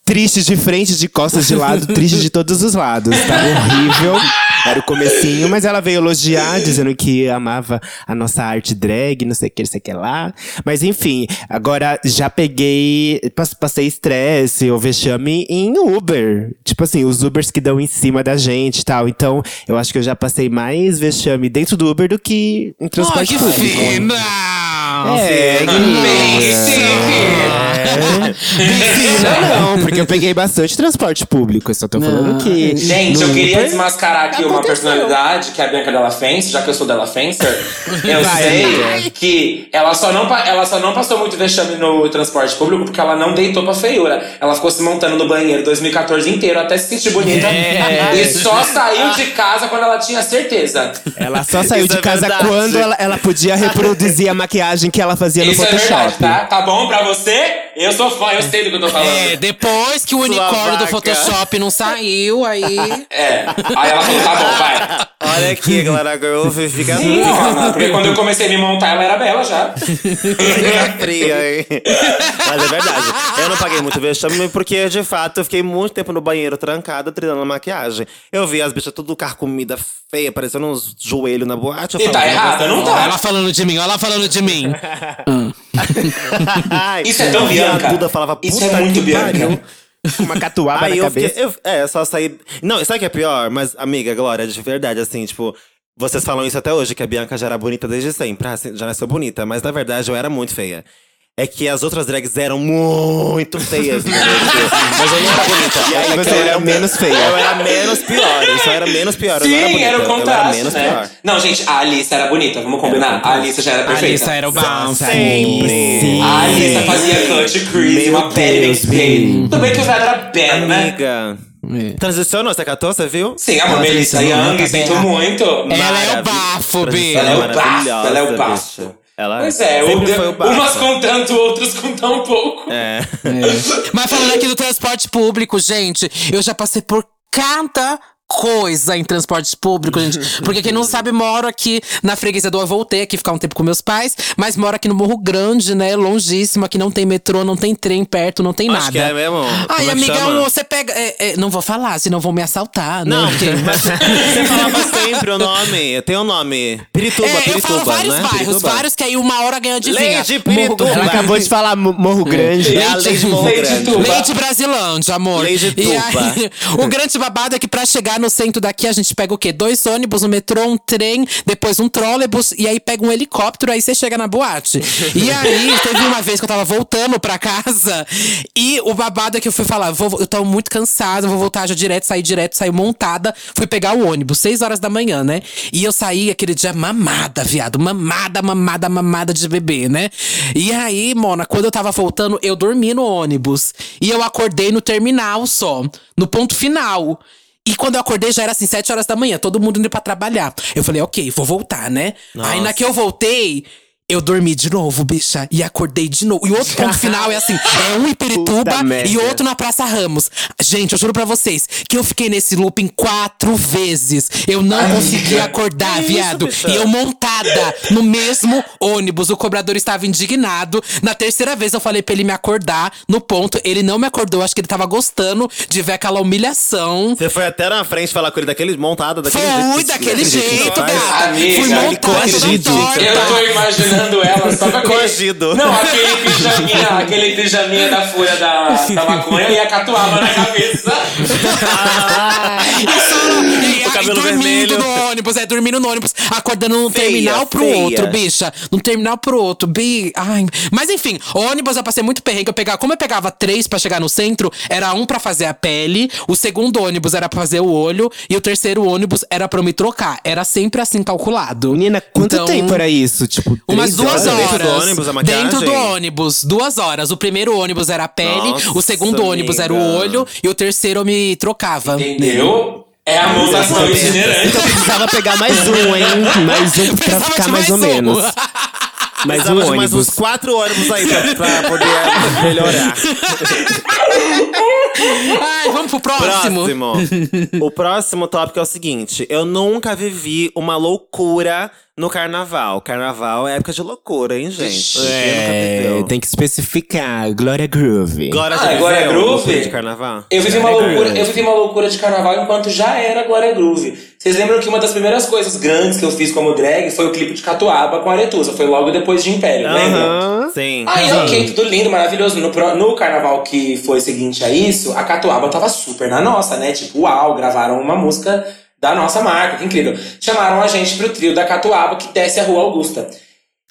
triste de frente, de costas de lado, triste de todos os lados. Tava horrível. Era o comecinho, mas ela veio elogiar, dizendo que amava a nossa arte drag, não sei o que, não sei o que lá. Mas enfim, agora já peguei, pas- passei estresse ou vexame em Uber. Tipo assim, os Ubers que dão em cima da gente e tal. Então, eu acho que eu já passei mais vexame dentro do Uber do que em transporte que público. fina! É, Bem, sim. Mentira, não, porque eu peguei bastante transporte público. Eu só tô falando que. Gente, no eu queria desmascarar aqui uma Aconteceu. personalidade, que é a Bianca Della Fence, já que eu sou Della Fencer. Eu Vai, sei amiga. que ela só, não, ela só não passou muito vexame no transporte público porque ela não deitou pra feiura. Ela ficou se montando no banheiro 2014 inteiro até se sentir bonita. É. E só saiu de casa quando ela tinha certeza. Ela só saiu Isso de é casa verdade. quando ela, ela podia reproduzir a maquiagem que ela fazia no Isso é Photoshop. verdade, tá? Tá bom pra você? Eu sou fã, eu sei do que eu tô falando. É, depois que o unicórnio do. Photoshop não saiu, aí. É. Aí ela falou, tá bom, vai. Olha aqui, Glória Groove, fica Sim, mano, porque quando eu comecei a me montar, ela era bela já. Fica fria, hein? Mas é verdade. Eu não paguei muito vexame porque, de fato, eu fiquei muito tempo no banheiro trancada, treinando a maquiagem. Eu vi as bichas tudo carcomida, feia, parecendo uns joelhos na boate. Eu E tá errada, não tá. ela falando de mim, ó, ela falando de mim. Ai, Isso é tão eu via a Bianca. Duda falava, Isso puta é muito Bianca. Uma catuaba Aí na eu cabeça. fiquei. eu- é, só saí. Não, sabe o que é pior? Mas, amiga, Glória, de verdade, assim, tipo. Vocês falam isso até hoje, que a Bianca já era bonita desde sempre. Ah, já nasceu bonita. Mas na verdade eu era muito feia. É que as outras drags eram muito feias. Tipo, mas eu não era bonita. E aí É você eu era menos feia. Eu era menos pior. Isso era menos pior. eu não era Sim, bonita. era o Eu era contraste, menos né? pior. Não, gente, a Alissa era bonita, vamos combinar? A Alissa já era A perfeita. Alissa era o bafo. Sempre. A Alissa fazia cut crease, uma pele bem feita. Tudo bem que o velho era belo, né? Amiga. É. Transicionou, você catou, você viu? Sim, a Ela Melissa Young, sinto muito. Ela é o bafo, B. Ela é o bafo, ela é o bafo. Ela Pois é, o- foi o umas com tanto, outras com tão pouco. É. Mas falando aqui do transporte público, gente, eu já passei por cada coisa em transporte público, gente. Porque quem não sabe, moro aqui na freguesia do. Eu voltei aqui ficar um tempo com meus pais, mas moro aqui no Morro Grande, né? Longíssimo, aqui não tem metrô, não tem trem perto, não tem Acho nada. que é mesmo. Ai, é amigão, chama? você pega. é, é, não vou falar, senão vão me assaltar. Não, Não, porque. mas você falava sempre o nome. Tem um nome. Pirituba, É, eu Pirituba, falo vários né? bairros, Pirituba. vários que aí uma hora ganha de vinha. Lady Morro Pirituba. Ela Grande. acabou de falar Mo- Morro Grande. É a Lady Morro Grande. Leite Brasilândia, amor. Lady E Tuba. aí, o grande babado é que pra chegar no centro daqui, a gente pega o quê? Dois ônibus, um metrô, um trem, depois um trólebus, e aí pega um helicóptero, aí você chega na boate. E aí, teve uma vez que eu tava voltando pra casa, e o babado é que eu fui falar, vou, eu tô muito cansada, vou voltar já direto, sair direto, saí montada, fui pegar o ônibus, seis horas da manhã, né? E eu saí aquele dia mamada, viado, mamada, mamada, mamada de bebê, né? E aí, Mona, quando eu tava voltando, eu dormi no ônibus. E eu acordei no terminal só, no ponto final. E quando eu acordei já era assim, sete horas da manhã, todo mundo indo pra trabalhar. Eu falei, ok, vou voltar, né? Aí na que eu voltei. Eu dormi de novo, bicha, e acordei de novo. E o outro ponto final é assim: é um em Pirituba e outro na Praça Ramos. Gente, eu juro pra vocês que eu fiquei nesse looping quatro vezes. Eu não consegui acordar, isso, viado. bicha? E eu montada no mesmo ônibus. O cobrador estava indignado. Na terceira vez eu falei pra ele me acordar no ponto. Ele não me acordou. Acho que ele tava gostando de ver aquela humilhação. Você foi até na frente falar com ele daquele montado, daquele jeito. Fui que- daquele jeito, faz. gata. Fui montada. Eu tô imaginando ela só com aquele... Coagido. Não, aquele pijaminha, aquele pijaminha da folha da, da maconha e a catuaba na cabeça. E só- e O aí, cabelo dormindo vermelho. no ônibus, é, dormindo no ônibus, acordando num Feia, terminal pro feia. outro, bicha. Num terminal pro outro, bi. Ai. Mas enfim, ônibus eu passei muito perrengue. Eu pegava, como eu pegava três pra chegar no centro, era um pra fazer a pele, o segundo ônibus era pra fazer o olho, e o terceiro ônibus era pra eu me trocar. Era sempre assim calculado. Menina, quanto Então, tempo era isso? Tipo, Umas duas horas dentro do ônibus, a maquiagem? Dentro do ônibus, duas horas. O primeiro ônibus era a pele, Nossa, o segundo ônibus era o olho, e o terceiro eu me trocava. Entendeu? É a mutação itinerante. Então precisava pegar mais um, hein? Mais um pra Precisava ficar de mais ou um. menos. Mais um Precisava de mais uns quatro ônibus aí pra, pra poder melhorar. Ai, vamos pro próximo. Próximo. o próximo tópico é o seguinte: eu nunca vivi uma loucura no carnaval. Carnaval é época de loucura, hein, gente? É, tem que especificar. Glória Groove. Glória Ah, Glória viveu Groove? de carnaval? Eu vivi, uma loucura, Groove. eu vivi uma loucura de carnaval enquanto já era Glória Groove. Vocês lembram que uma das primeiras coisas grandes que eu fiz como drag foi o clipe de Catuaba com Aretusa. Foi logo depois de Império, lembra? Aham. Sim. Aí, ok, tudo lindo, maravilhoso. No, no carnaval que foi seguinte a isso, a Catuaba tava super na nossa, né? Tipo, uau, gravaram uma música da nossa marca, que incrível. Chamaram a gente pro trio da Catuaba que desce a Rua Augusta.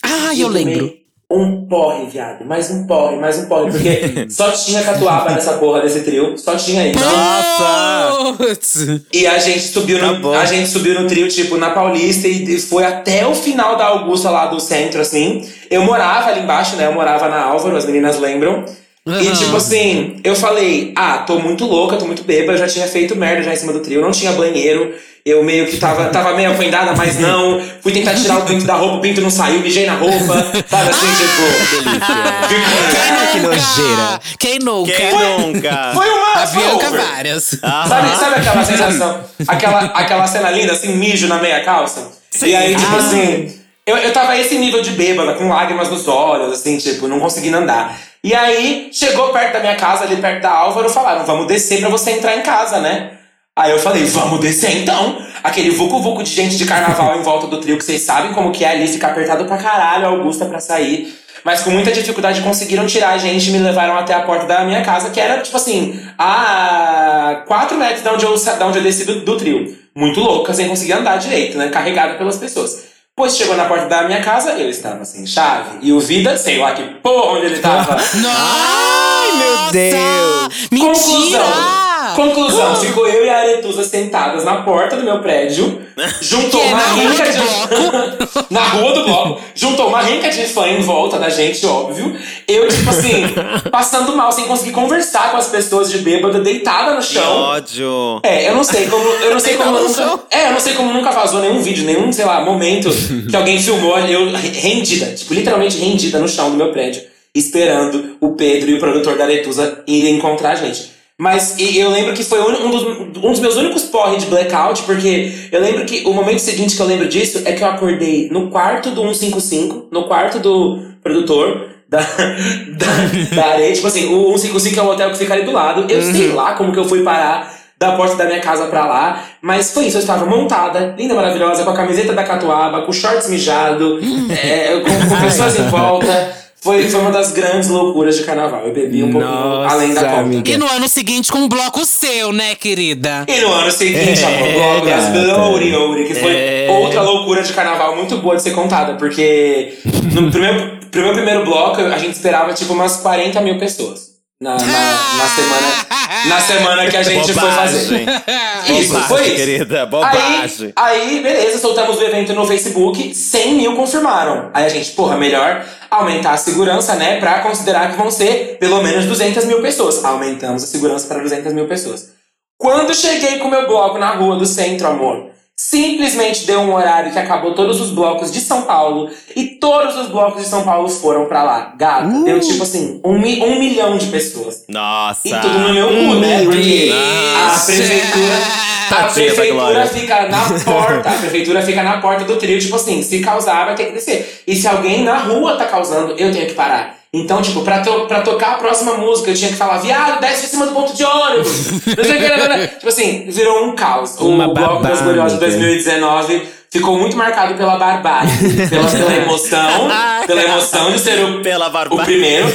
Ah, E eu lembro. um porre, viado. Mais um porre, mais um porre. Porque só tinha catuaba nessa porra desse trio. Só tinha isso. Nossa! E a gente subiu Tá no, bom. a gente subiu no trio, tipo, na Paulista e e foi até o final da Augusta lá do centro, assim. Eu morava ali embaixo, né? Eu morava na Álvaro, as meninas lembram. E Aham. tipo assim, eu falei, ah, tô muito louca, tô muito bêbada, eu já tinha feito merda já em cima do trio, não tinha banheiro. Eu meio que tava, tava meio afundada, mas não. Fui tentar tirar o pinto da roupa, o pinto não saiu, mijei na roupa. Sabe assim, tipo. Ai, que nojeira. Quem nunca? Quem nunca? Foi uma. A foi Bianca over. várias. Sabe, sabe aquela sensação? Aquela, aquela cena linda, assim, mijo na meia calça? E aí, tipo Ah. assim, eu, eu tava esse nível de bêbada, com lágrimas nos olhos, assim, tipo, não conseguindo andar. E aí, chegou perto da minha casa, ali perto da Álvaro, falaram, vamos descer pra você entrar em casa, né? Aí eu falei, vamos descer então. Aquele vucu-vucu de gente de carnaval em volta do trio, que vocês sabem como que é ali, fica apertado pra caralho Augusta pra sair. Mas com muita dificuldade conseguiram tirar a gente e me levaram até a porta da minha casa, que era, tipo assim, a 4 metros de onde eu, da onde eu desci do, do trio. Muito louca, sem conseguir andar direito, né? Carregada pelas pessoas. Pois chegou na porta da minha casa, eu estava sem chave. E o Vida, sei lá que porra onde ele tava. Ai, meu Deus. Mentira! Conclusão, ficou eu e a Aretusa sentadas na porta do meu prédio, juntou Que é uma na rua rinca do de. na rua do bloco. Juntou uma rinca de fã em volta da gente, óbvio. Eu, tipo assim, passando mal, sem conseguir conversar com as pessoas de bêbada, deitada no Que chão. ódio. É, eu não sei como. Eu não sei como nunca. É, eu não sei como nunca vazou nenhum vídeo, nenhum, sei lá, momento que alguém filmou eu rendida, tipo, literalmente rendida no chão do meu prédio, esperando o Pedro e o produtor da Letusa irem encontrar a gente. Mas eu lembro que foi um dos, um dos meus únicos porre de blackout, porque eu lembro que o momento seguinte que eu lembro disso é que eu acordei no quarto do 155, no quarto do produtor, da, da, da areia. Tipo assim, o 155 é o hotel que fica ali do lado. Eu sei lá como que eu fui parar da porta da minha casa pra lá. Mas foi isso, eu estava montada, linda, maravilhosa, com a camiseta da Catuaba, com shorts mijado, é, com, com pessoas em volta. Foi, foi uma das grandes loucuras de carnaval. Eu bebi um pouquinho Nossa, além da conta. amiga. E no ano seguinte com um bloco seu, né, querida? E no ano seguinte, É, amor, bloco das. Glory Ouri, que foi É. outra loucura de carnaval muito boa de ser contada, porque no primeiro, pro meu primeiro bloco a gente esperava tipo umas 40 mil pessoas. Na, na, na semana, na semana que a gente foi fazer. Bobagem. Isso, Bobagem, foi isso. querida, Aí, bobagem. aí, beleza, soltamos o evento no Facebook, 100 mil confirmaram. Aí a gente, porra, melhor aumentar a segurança, né? Pra considerar que vão ser pelo menos 200 mil pessoas. Aumentamos a segurança para 200 mil pessoas. Quando cheguei com o meu bloco na rua do centro, amor, simplesmente deu um horário que acabou todos os blocos de São Paulo e todos os blocos de São Paulo foram pra lá. Gata, deu tipo assim, um, mi- um milhão de pessoas. Nossa. E tudo no meu cu, né? Porque a prefeitura. A Tadinha da prefeitura fica na porta. A prefeitura fica na porta do trio, tipo assim, se causar, vai ter que descer. E se alguém na rua tá causando, eu tenho que parar. Então, tipo, pra, to pra tocar a próxima música, eu tinha que falar, viado, desce de cima do ponto de ônibus. Não sei o que, né, né? Tipo assim, virou um caos. Uma o Bloco das Gloriosas amiga. 2019 ficou muito marcado pela barbárie, pela, pela emoção, pela emoção de ser o, Pela o primeiro,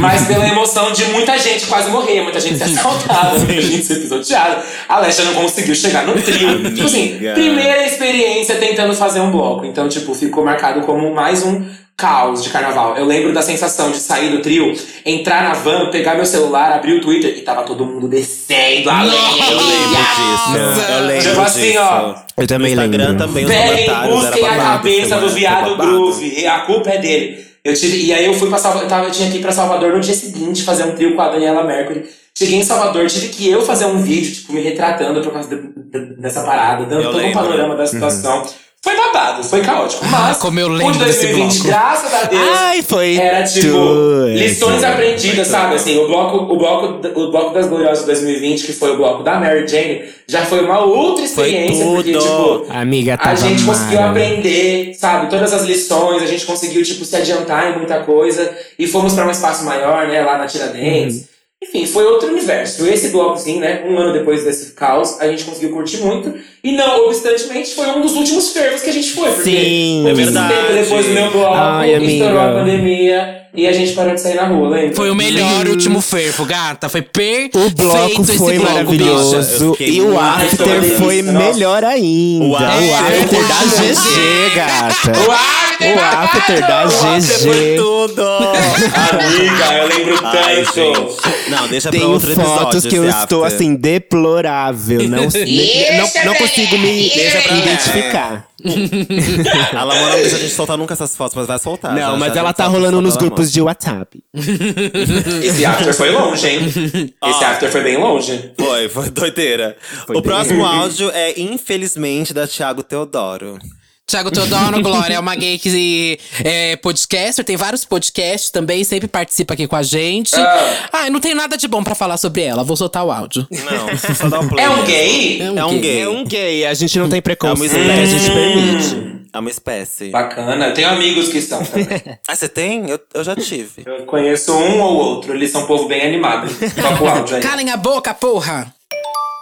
mas pela emoção de muita gente quase morrer, muita gente ser assaltada, muita gente ser pisoteada. A Alexia não conseguiu chegar no trio. tipo assim, Amiga. primeira experiência tentando fazer um bloco. Então, tipo, ficou marcado como mais um caos de carnaval. Eu lembro da sensação de sair do trio, entrar na van, pegar meu celular, abrir o Twitter e tava todo mundo descendo a lenha. Eu lembro disso. Eu lembro Tipo assim, disso. ó. Eu também no Instagram lembro. também os comentários busquem era a cabeça do viado groove. A culpa é dele. Eu tive, e aí eu fui pra Salvador, eu, tava, eu tinha que ir pra Salvador no dia seguinte fazer um trio com a Daniela Mercury. Cheguei em Salvador, tive que eu fazer um vídeo, tipo, me retratando por causa de- de- dessa parada, dando Eu todo um lembro. panorama da situação. Foi babado, foi caótico. Mas como eu o lembro de desse 2020, bloco. graças a Deus, Ai, foi era tipo lições aprendidas, sabe? Assim, o bloco, o bloco, o bloco das Gloriosas 2020, que foi o bloco da Mary Jane, já foi uma outra experiência, porque, tudo. tipo, Amiga, a gente conseguiu aprender, sabe, todas as lições, a gente conseguiu, tipo, se adiantar em muita coisa e fomos pra um espaço maior, né, lá na Tiradentes. Enfim, foi outro universo. Esse bloco, sim, né, um ano depois desse caos, a gente conseguiu curtir muito. E não obstantemente, foi um dos últimos fervos que a gente foi. Porque Sim, é verdade. tempo depois do meu bloco, Ai, estourou a pandemia e a gente parou de sair na rua, lembra? Foi o melhor último fervo, gata. Foi perfeito O bloco esse foi bloco, maravilhoso. E o after foi melhor ainda. O O after after da GG, gata. O after after! O after da GG. tudo! Amiga, eu lembro Ai, tanto. gente. Não, deixa pra Tenho outro episódio fotos que eu esse estou after. assim, deplorável. Não, ne- não, não consigo me Deixa pra- identificar. A Lamona não deixa a gente soltar nunca essas fotos, mas vai soltar. Não, mas já ela tá rolando da nos Lamona. grupos de WhatsApp. Esse after foi longe, hein? Esse after foi bem longe. Foi, foi doideira. o bem. próximo áudio é, infelizmente, da Thiago Teodoro. Thiago Teodoro, Glória, é uma gay que é podcaster, tem vários podcasts também, sempre participa aqui com a gente. Ah. Ai, não tem nada de bom pra falar sobre ela, vou soltar o áudio. Não, só dá o play. É um gay? É um gay. É um gay, a gente não tem É uma preconceito, espécie. a gente permite. É uma espécie. Bacana. Eu tenho amigos que são também. Ah, você tem? Eu, eu já tive. Eu conheço um ou outro. Eles são um povo bem animado. Toca o áudio aí. Calem a boca, porra!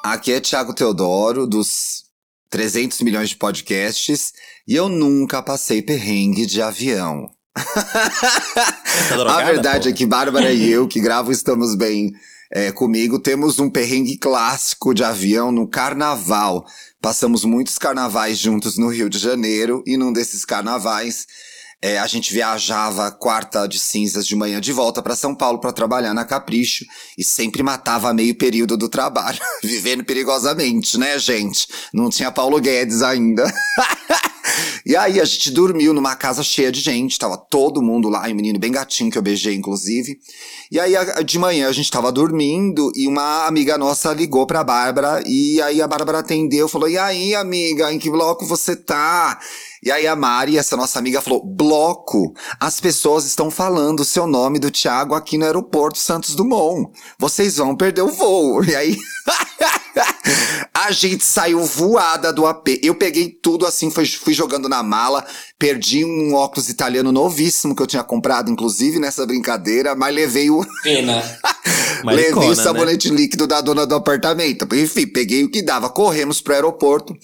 Aqui é Thiago Teodoro, dos 300 milhões de podcasts, e eu nunca passei perrengue de avião. Tá drogada, A verdade pô? é que Bárbara e eu, que gravo Estamos Bem é, comigo, temos um perrengue clássico de avião no carnaval. Passamos muitos carnavais juntos no Rio de Janeiro, e num desses carnavais. É, a gente viajava quarta de cinzas de manhã de volta para São Paulo para trabalhar na Capricho e sempre matava meio período do trabalho, vivendo perigosamente, né, gente? Não tinha Paulo Guedes ainda. E aí a gente dormiu numa casa cheia de gente, tava todo mundo lá, e um menino bem gatinho que eu beijei, inclusive. E aí de manhã a gente tava dormindo e uma amiga nossa ligou pra Bárbara, e aí a Bárbara atendeu, falou: E aí, amiga, em que bloco você tá? E aí a Mari, essa nossa amiga, falou: Bloco, as pessoas estão falando o seu nome do Thiago aqui no aeroporto Santos Dumont. Vocês vão perder o voo. E aí. A gente saiu voada do AP. Eu peguei tudo assim, fui, fui jogando na mala. Perdi um óculos italiano novíssimo que eu tinha comprado, inclusive, nessa brincadeira, mas levei o. Pena. levei Maricona, o sabonete líquido da dona do apartamento. Enfim, peguei o que dava. Corremos pro aeroporto.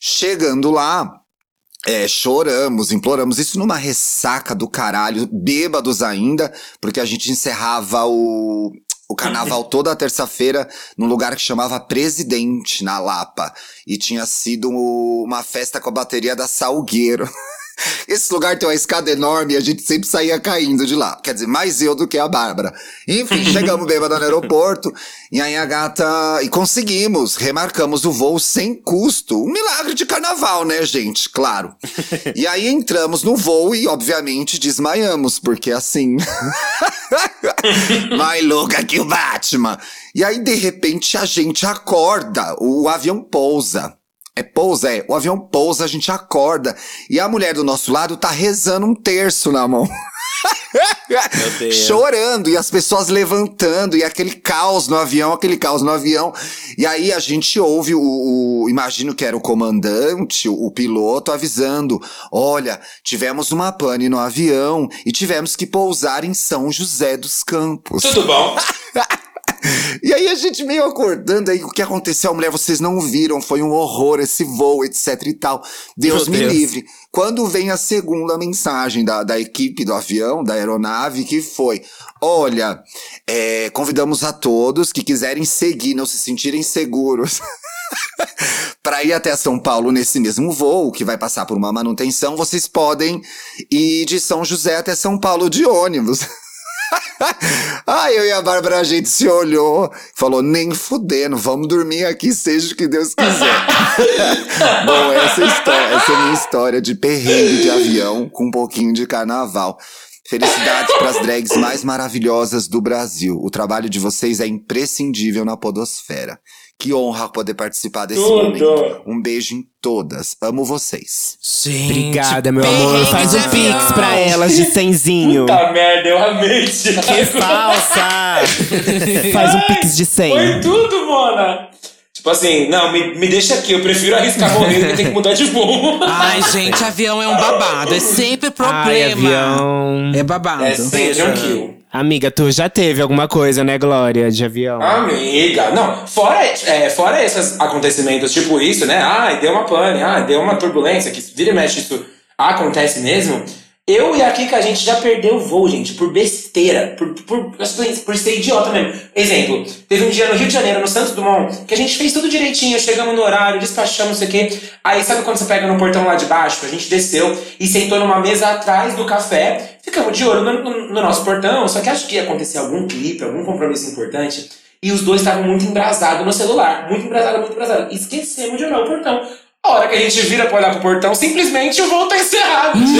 Chegando lá, é, choramos, imploramos. Isso numa ressaca do caralho, bêbados ainda, porque a gente encerrava o, o carnaval toda terça-feira num lugar que chamava Presidente, na Lapa. E tinha sido uma festa com a bateria da Salgueiro. Esse lugar tem uma escada enorme e a gente sempre saía caindo de lá. Quer dizer, mais eu do que a Bárbara. Enfim, chegamos bêbado no aeroporto. E aí a gata. E conseguimos, remarcamos o voo sem custo. Um milagre de carnaval, né, gente? Claro. E aí entramos no voo e, obviamente, desmaiamos, porque assim. Mais louca que o Batman. E aí, de repente, a gente acorda. O avião pousa. É pousa, é. O avião pousa, a gente acorda. E a mulher do nosso lado tá rezando um terço na mão. Meu Deus. Chorando, e as pessoas levantando, e aquele caos no avião, aquele caos no avião. E aí a gente ouve o, o- imagino que era o comandante, o, o piloto, avisando: olha, tivemos uma pane no avião e tivemos que pousar em São José dos Campos. Tudo bom? E aí a gente meio acordando aí, o que aconteceu? A mulher, vocês não viram, foi um horror esse voo, etc e tal. Deus Meu me Deus. livre. Quando vem a segunda mensagem da, da equipe do avião, da aeronave, que foi: olha, é, convidamos a todos que quiserem seguir, não se sentirem seguros. Para ir até São Paulo nesse mesmo voo, que vai passar por uma manutenção, vocês podem ir de São José até São Paulo de ônibus. Ah, eu e a Bárbara, a gente se olhou, falou, nem fudendo, vamos dormir aqui, seja o que Deus quiser. Bom, essa, história, essa é minha história de perrengue de avião com um pouquinho de carnaval. Felicidades para as drags mais maravilhosas do Brasil. O trabalho de vocês é imprescindível na podosfera. Que honra poder participar desse Tudo. momento. Um beijo em todas. Amo vocês. Gente, Obrigada, meu amor. Faz de um pix pra elas de cenzinho. Puta merda, eu amei, Thiago. Que falsa! Faz um pix de 100. Foi tudo, Mona. Tipo assim, não, me, me deixa aqui, eu prefiro arriscar morrer do que ter que mudar de voo. Ai, gente, avião é um babado. É sempre Ai, problema. avião. É babado. É sempre um kill. Amiga, tu já teve alguma coisa, né, Glória, de avião? Amiga, não, fora, é, fora esses acontecimentos, tipo isso, né? Ai, deu uma pane, ai, deu uma turbulência, que vira e mexe, isso acontece mesmo. Eu e a Kika, a gente já perdeu o voo, gente, por besteira, por, por, por ser idiota mesmo. Exemplo, teve um dia no Rio de Janeiro, no Santos Dumont, que a gente fez tudo direitinho, chegamos no horário, despachamos, não sei o quê. Aí sabe quando você pega no portão lá de baixo? A gente desceu e sentou numa mesa atrás do café, ficamos de olho no, no- no nosso portão, só que acho que ia acontecer algum clipe, algum compromisso importante. E os dois estavam muito embrasados no celular, muito embrasados, muito embrasados. Esquecemos de olhar o portão. A hora que a gente vira pra olhar pro portão, simplesmente o voo tá encerrado. Tipo,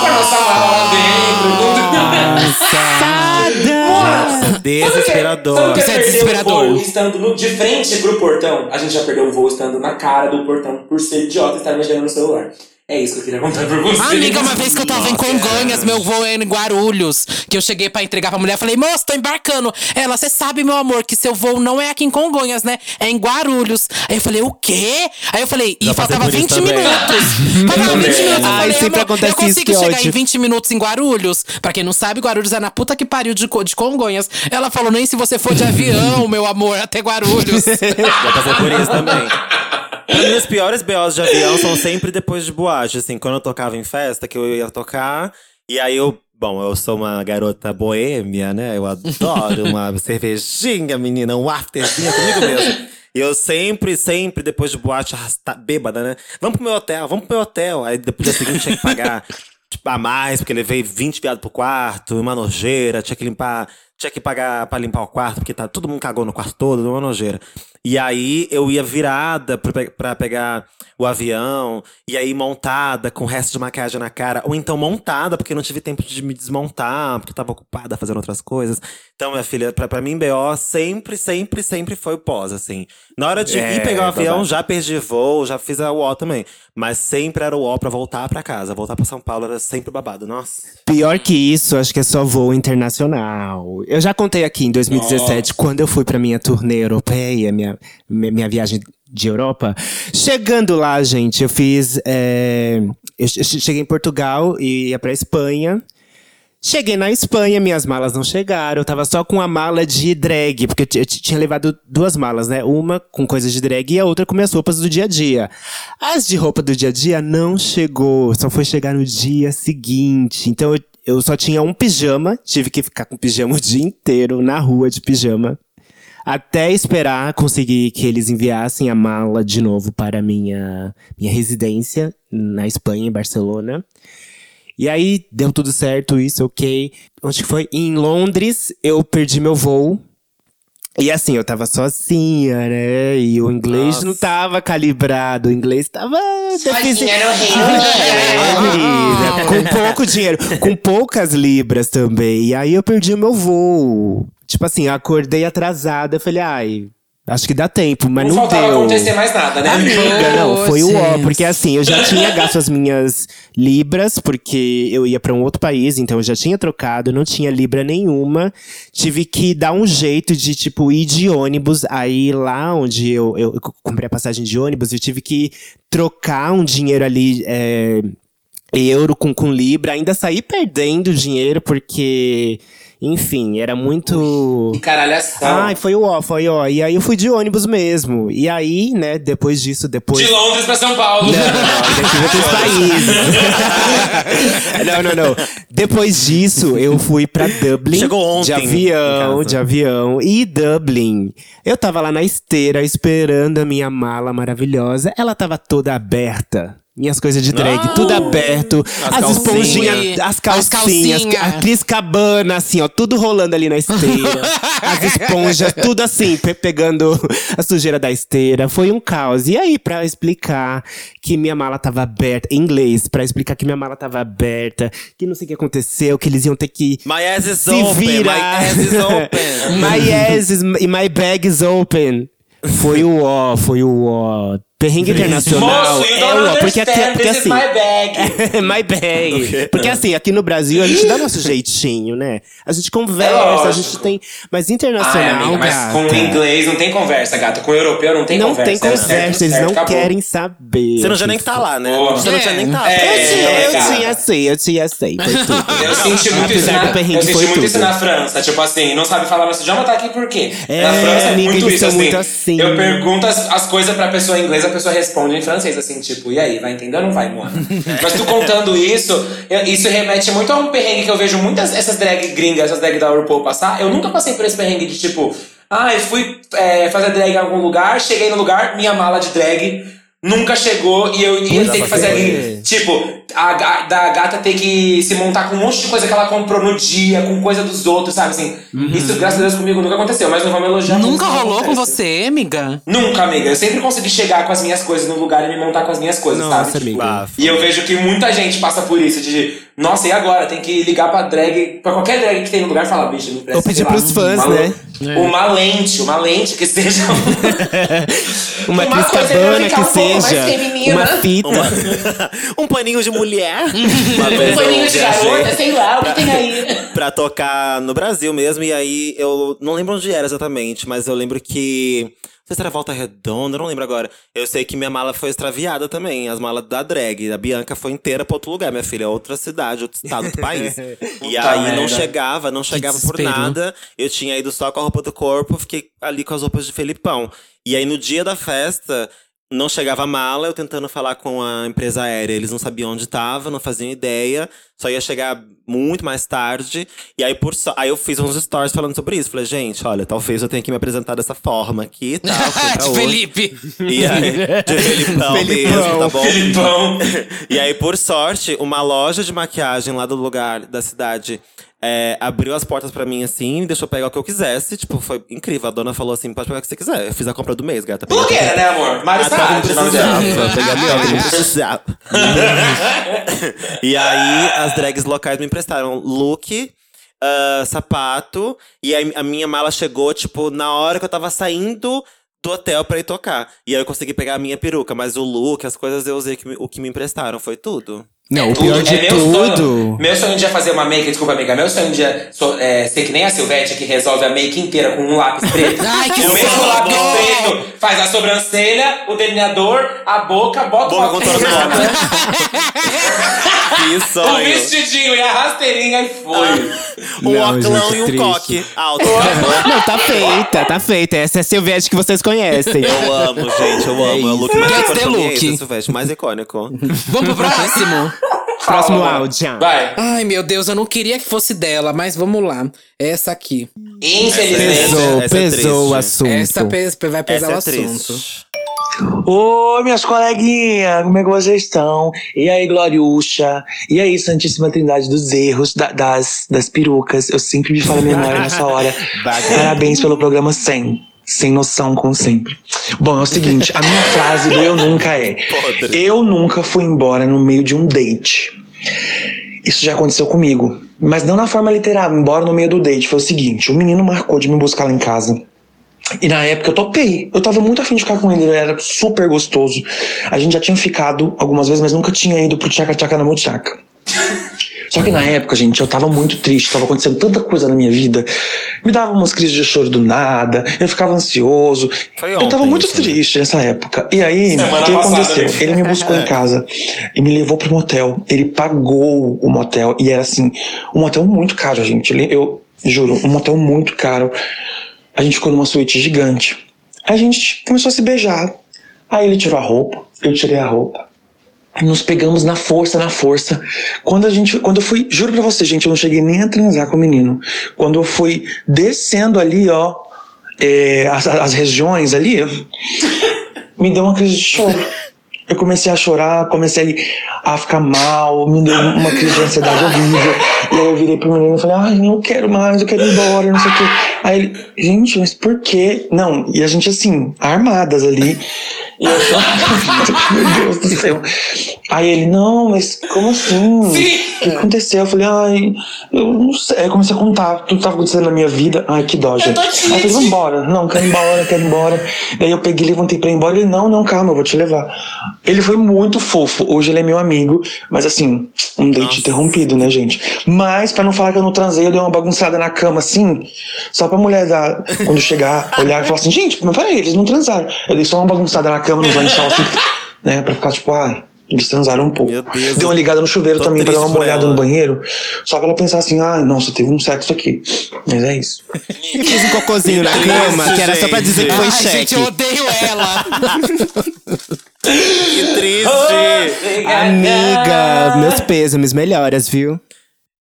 com a nossa mala lá dentro. Mano, Desesperador. Sabe que é Isso é desesperador. o voo estando no- de frente pro portão? A gente já perdeu o voo estando na cara do portão por ser idiota e estar mexendo no celular. É isso que eu queria contar pra você. Amiga, uma vez que eu tava em Congonhas, meu voo era em Guarulhos, que eu cheguei pra entregar pra mulher, falei, moça, tô embarcando. Ela, você sabe, meu amor, que seu voo não é aqui em Congonhas, né? É em Guarulhos. Aí eu falei, o quê? Aí eu falei, e Já faltava por isso 20 também. minutos. faltava 20 minutos. Eu Ai, falei, sempre amor, acontece eu consigo isso, chegar ódio. em 20 minutos em Guarulhos? Pra quem não sabe, Guarulhos é na puta que pariu de, de Congonhas. Ela falou, nem se você for de avião, meu amor, até Guarulhos. Já passei por isso também. Mim, os piores BOs de avião são sempre depois de boate. Assim, quando eu tocava em festa, que eu ia tocar, e aí eu. Bom, eu sou uma garota boêmia, né? Eu adoro uma cervejinha, menina, um afterzinho comigo mesmo. E eu sempre, sempre, depois de boate, arrasta, bêbada, né? Vamos pro meu hotel, vamos pro meu hotel. Aí depois dia seguinte tinha que pagar tipo, a mais, porque levei 20 viados pro quarto, uma nojeira, tinha que limpar, tinha que pagar pra limpar o quarto, porque tá, todo mundo cagou no quarto todo, uma nojeira. E aí eu ia virada pra pegar o avião, e aí montada, com o resto de maquiagem na cara, ou então montada, porque não tive tempo de me desmontar, porque tava ocupada fazendo outras coisas. Então, minha filha, pra, pra mim, BO sempre, sempre, sempre foi o pós, assim. Na hora de É, ir pegar o avião, babado. já perdi voo, já fiz a UO também. Mas sempre era o O pra voltar pra casa. Voltar pra São Paulo era sempre babado. Nossa. Pior que isso, acho que é só voo internacional. Eu já contei aqui em 2017, quando eu fui pra minha turnê europeia, minha, minha viagem de Europa. Chegando lá, gente, eu fiz. é, eu che- cheguei em Portugal e ia pra Espanha. Cheguei na Espanha, minhas malas não chegaram. Eu tava só com a mala de drag, porque eu eu tinha levado duas malas, né? Uma com coisas de drag e a outra com minhas roupas do dia a dia. As de roupa do dia a dia não chegou, só foi chegar no dia seguinte. Então eu, eu só tinha um pijama, tive que ficar com pijama o dia inteiro na rua de pijama. Até esperar conseguir que eles enviassem a mala de novo para minha, minha residência na Espanha, em Barcelona. E aí, deu tudo certo, isso, ok. Onde foi? Em Londres, eu perdi meu voo. E assim, eu tava sozinha, né? E o inglês Nossa. não tava calibrado. O inglês tava deficiente. É, menina, com pouco dinheiro, com poucas libras também. E aí eu perdi o meu voo. Tipo assim, eu acordei atrasada, eu falei, ai, acho que dá tempo, mas Não, não, faltava deu. acontecer mais nada, né? Amiga, não, foi o ó, porque assim, eu já tinha gasto as minhas libras, porque eu ia pra um outro país, então eu já tinha trocado, não tinha libra nenhuma. Tive que dar um jeito de, tipo, ir de ônibus. Aí lá onde eu, eu, eu comprei a passagem de ônibus, eu tive que trocar um dinheiro ali. é, euro com, com libra, ainda saí perdendo dinheiro, porque, enfim, era muito. Que caralhação. Ai, foi o ó, foi ó. E aí eu fui de ônibus mesmo. E aí, né, depois disso, depois. De Londres pra São Paulo. Não, não, outros países. não, não, não. Depois disso, eu fui pra Dublin. Chegou ontem De avião, de avião. E Dublin. Eu tava lá na esteira, esperando a minha mala maravilhosa. Ela tava toda aberta. Minhas coisas de drag, Ah! tudo aberto. As As, esponjinhas, as As calcinhas, calcinha. a Cris Cabana, assim, ó, tudo rolando ali na esteira. as esponjas, tudo assim, pe- pegando a sujeira da esteira. Foi um caos. E aí, pra explicar que minha mala tava aberta, em inglês, pra explicar que minha mala tava aberta, que não sei o que aconteceu, que eles iam ter que My ass is se open. virar. My ass is open. my ass is, my bag is open. Foi o ó, foi o ó. Perrengue internacional. Moço, you é don't o ó, porque aqui, understand, porque assim, my bag. my bag. Porque assim, aqui no Brasil a gente dá nosso jeitinho, né? A gente É conversa, a lógico. gente tem. Mas Ai, internacional, amiga, mas gata, com o inglês não tem conversa, gata. Com o europeu não tem não conversa. tem é certo, conversa, eles certo, não acabou. querem saber. Você não tinha nem que tá lá, né? Boa. Você não tinha nem que tá. É. Eu tinha, eu gata. tinha sei, eu tinha sei, foi tudo. Eu senti muito isso, na, perrengue, eu senti muito isso tudo. na França. Tipo assim, não sabe falar nosso idioma, tá aqui por quê? É, na França é amiga, muito isso, assim. muito assim. Eu pergunto as, as coisas pra pessoa inglesa, a pessoa responde em francês, assim, tipo, e aí, vai entender ou não vai, Moana? Mas tu contando isso, eu- isso remete muito a um perrengue que eu vejo muitas essas drag gringas, essas drag da RuPaul passar. Eu nunca passei por esse perrengue de tipo, ah, eu fui é, fazer drag em algum lugar, cheguei no lugar, minha mala de drag nunca chegou e eu ia ter que fazer ali. Tipo, a, da gata ter que se montar com um monte de coisa que ela comprou no dia, com coisa dos outros, sabe assim? Isso, graças a Deus, comigo nunca aconteceu, mas não vamos elogiar. Nunca rolou com você, amiga? Nunca, amiga. Eu sempre consegui chegar com as minhas coisas no lugar e me montar com as minhas coisas, Nossa, sabe? Tipo, amiga. E eu vejo que muita gente passa por isso, de nossa, e agora? Tem que ligar pra drag, pra qualquer drag que tem no lugar e falar, bicho, me empresta, Ou pedir pros fãs, uma- né? Uma lente, uma lente que seja. Uma, Uma que um seja. feminina. Uma fita. um paninho de mulher. Uma vez Um paninho eu de garota, sei lá, o que tem aí? pra tocar no Brasil mesmo. E aí eu não lembro onde era exatamente, mas eu lembro que. Não sei se era Volta Redonda, eu não lembro agora. Eu sei que minha mala foi extraviada também, as malas da drag. A Bianca foi inteira pra outro lugar, minha filha, outra cidade, outro estado, outro país. e aí não merda. chegava, não chegava por desespero. nada. Eu tinha ido só com a roupa do corpo, fiquei ali com as roupas de Felipão. E aí no dia da festa, não chegava a mala, eu tentando falar com a empresa aérea. Eles não sabiam onde estava, não faziam ideia. Só ia chegar muito mais tarde. E aí, por so... aí eu fiz uns stories falando sobre isso. Falei, gente, olha, talvez eu tenha que me apresentar dessa forma aqui e tal. de hoje. Felipe. E aí, de Felipão, Felipão. mesmo, tá bom? Filipão. E aí, por sorte, uma loja de maquiagem lá do lugar da cidade é, abriu as portas pra mim assim, me deixou pegar o que eu quisesse. Tipo, foi incrível. A dona falou assim: pode pegar o que você quiser. Eu fiz a compra do mês, gata. Blogueira, né, amor? Mário ah, tá, dela. precisava. Não precisava. e aí, as drags locais me emprestaram look, ah, sapato. E aí, a minha mala chegou, tipo, na hora que eu tava saindo do hotel pra ir tocar. E aí, eu consegui pegar a minha peruca. Mas o look, as coisas, eu usei que me- o que me emprestaram. Foi tudo. Não, o Tudo. pior de é meu tudo. Sonho, meu sonho de é fazer uma make, desculpa, amiga. Meu sonho de é so- é, ser que nem a Silvete, que resolve a make inteira com um lápis preto. Ai, que o mesmo lápis preto faz a sobrancelha, o delineador, a boca, bota Boca o contornada. que o sonho. vestidinho e a rasteirinha e foi. Um Não, oclão gente, e um triste. coque alto. Não, tá feita, tá feita. Essa é a Silvete que vocês conhecem. Eu amo, gente, eu amo. É o look mais icônico. é look. esse, Silvestre, mais icônico. Vamos pro próximo. Próximo áudio. Vai. Ai, meu Deus, eu não queria que fosse dela, mas vamos lá. Essa aqui. Infelizmente. Pesou, essa é pesou o triste. assunto. Essa pe- vai pesar Essa o é assunto. triste. Oi, minhas coleguinhas, como é que vocês estão? E aí, Gloriucha? E aí, Santíssima Trindade dos erros, da- das, das perucas? Eu sempre me falo a memória nessa hora. Parabéns pelo programa 100. Sem noção, como sempre. Bom, é o seguinte, a minha frase do Eu Nunca é: Podre. Eu nunca fui embora no meio de um date. Isso já aconteceu comigo. Mas não na forma literal, embora no meio do date. Foi o seguinte: o menino marcou de me buscar lá em casa. E na época eu topei. Eu tava muito afim de ficar com ele, ele era super gostoso. A gente já tinha ficado algumas vezes, mas nunca tinha ido pro Tchaca Tchaca na Muchaca. Só que na época, gente, eu tava muito triste, tava acontecendo tanta coisa na minha vida. Me dava umas crises de choro do nada, eu ficava ansioso. Foi eu tava ontem muito isso, né? triste nessa época. E aí, Semana o que passada, aconteceu? né? Ele me buscou em casa e me levou pro motel. Ele pagou o motel e era assim, um motel muito caro, gente. Eu juro, um motel muito caro. A gente ficou numa suíte gigante. A gente começou a se beijar. Aí ele tirou a roupa, eu tirei a roupa. Nos pegamos na força, na força. Quando a gente, quando eu fui, juro pra você, gente, eu não cheguei nem a transar com o menino. Quando eu fui descendo ali, ó, é, as, as regiões ali, me deu uma crise de choro. Eu comecei a chorar, comecei a ficar mal, me deu uma crise de ansiedade horrível. E aí eu virei pro menino e falei, ai, não quero mais, eu quero ir embora, não sei o quê. Aí ele, gente, mas por quê? Não, e a gente assim, armadas ali. E eu só, meu Deus do céu. Aí ele, não, mas como assim? O que aconteceu? Eu falei, ai, eu não sei. Aí eu comecei a contar tudo que tava acontecendo na minha vida. Ai, que dó, gente. tô Aí eu falei, vambora. Não, quero ir embora, quero ir embora. Daí eu peguei, levantei pra ir embora. Ele, não, não, calma, eu vou te levar. Ele foi muito fofo. Hoje ele é meu amigo. Mas assim, um date Nossa. interrompido, né, gente? Mas, pra não falar que eu não transei, eu dei uma bagunçada na cama, assim. Só pra mulher, dar, quando chegar, olhar e falar assim, gente, mas peraí, eles não transaram. Eu dei só uma bagunçada na cama, nos lençol, assim, né? Pra ficar tipo, ai, Eles transaram um pouco. Deu uma ligada no chuveiro tô também pra dar uma ela. no banheiro. Só pra ela pensar assim, ah, nossa, teve um sexo aqui. Mas é isso. E fez um cocôzinho na cama, que era só pra dizer que foi Ai, cheque. gente, eu odeio ela. Que triste! Amiga, meus pêsames, melhoras, viu?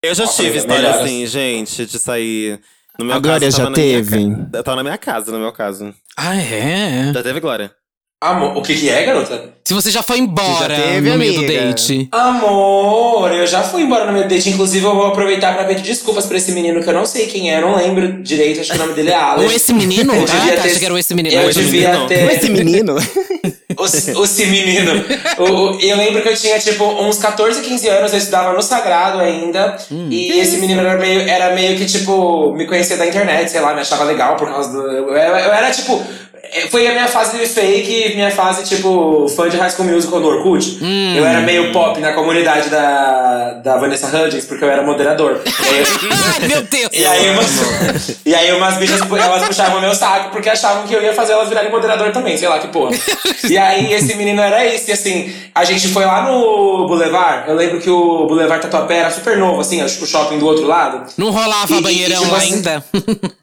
Eu já Nossa, tive história melhoras. assim, gente, de sair. No meu A Glória caso, já minha teve? Eu tava na minha casa, no meu caso. Ah, é? Já teve, Glória? Amor, o que que é, garota? Se você já foi embora Já teve, no meio do amiga? date. Amor, eu já fui embora no meu date. Inclusive, eu vou aproveitar pra pedir desculpas pra esse menino que eu não sei quem é, eu não lembro direito, acho que o nome dele é Alex. Ou esse menino? Eu ah, devia tá, ter- achei que era esse menino. Eu Ah, esse devia menino. ter. Esse menino. O, o esse menino. O- o- eu lembro que eu tinha, tipo, uns 14, 15 anos, eu estudava no Sagrado ainda. Hum. e esse menino era meio, era meio que, tipo, me conhecia da internet, sei lá, me achava legal por causa do. Eu, eu era, tipo. Eh, Foi a minha fase de fake, minha fase, tipo, fã de High School Musical do Orkut. Hum. Eu era meio pop na comunidade da, da Vanessa Hudgens, porque eu era moderador. E aí, eu- Ai, meu Deus. e aí, umas, e aí umas bichas, elas puxavam meu saco porque achavam que eu ia fazer elas virarem moderador também, sei lá que porra. E aí esse menino era isso, e assim, a gente foi lá no Boulevard, eu lembro que o Boulevard Tatuapé era super novo, assim, o shopping do outro lado. Não rolava E- e- banheirão tipo assim, ainda?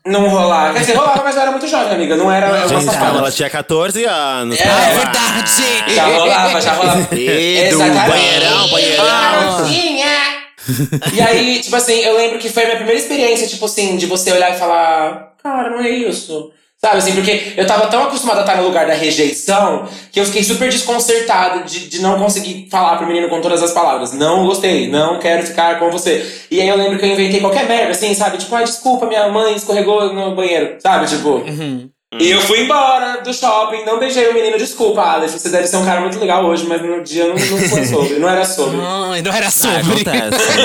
Não rolava, quer dizer, rolava, mas eu era muito jovem, amiga, não era uma Safada. ela tinha 14 anos. É, Ah, lá. verdade! Já rolava, já rolava. Edu, banheirão, banheirão. Ah, E aí, tipo assim, eu lembro que foi a minha primeira experiência, tipo assim, de você olhar e falar, cara, não é isso. Sabe assim, porque eu tava tão acostumada a estar no lugar da rejeição que eu fiquei super desconcertado de, de não conseguir falar pro menino com todas as palavras. Não gostei, não quero ficar com você. E aí eu lembro que eu inventei qualquer merda, assim, sabe? Tipo, ai, desculpa, minha mãe escorregou no banheiro, sabe? Tipo. E eu fui embora do shopping, não beijei o menino, desculpa, Alex. Você deve ser um cara muito legal hoje, mas no dia não, não foi sobre, não era sobre. Ai, não era Ah, sobre. acontece.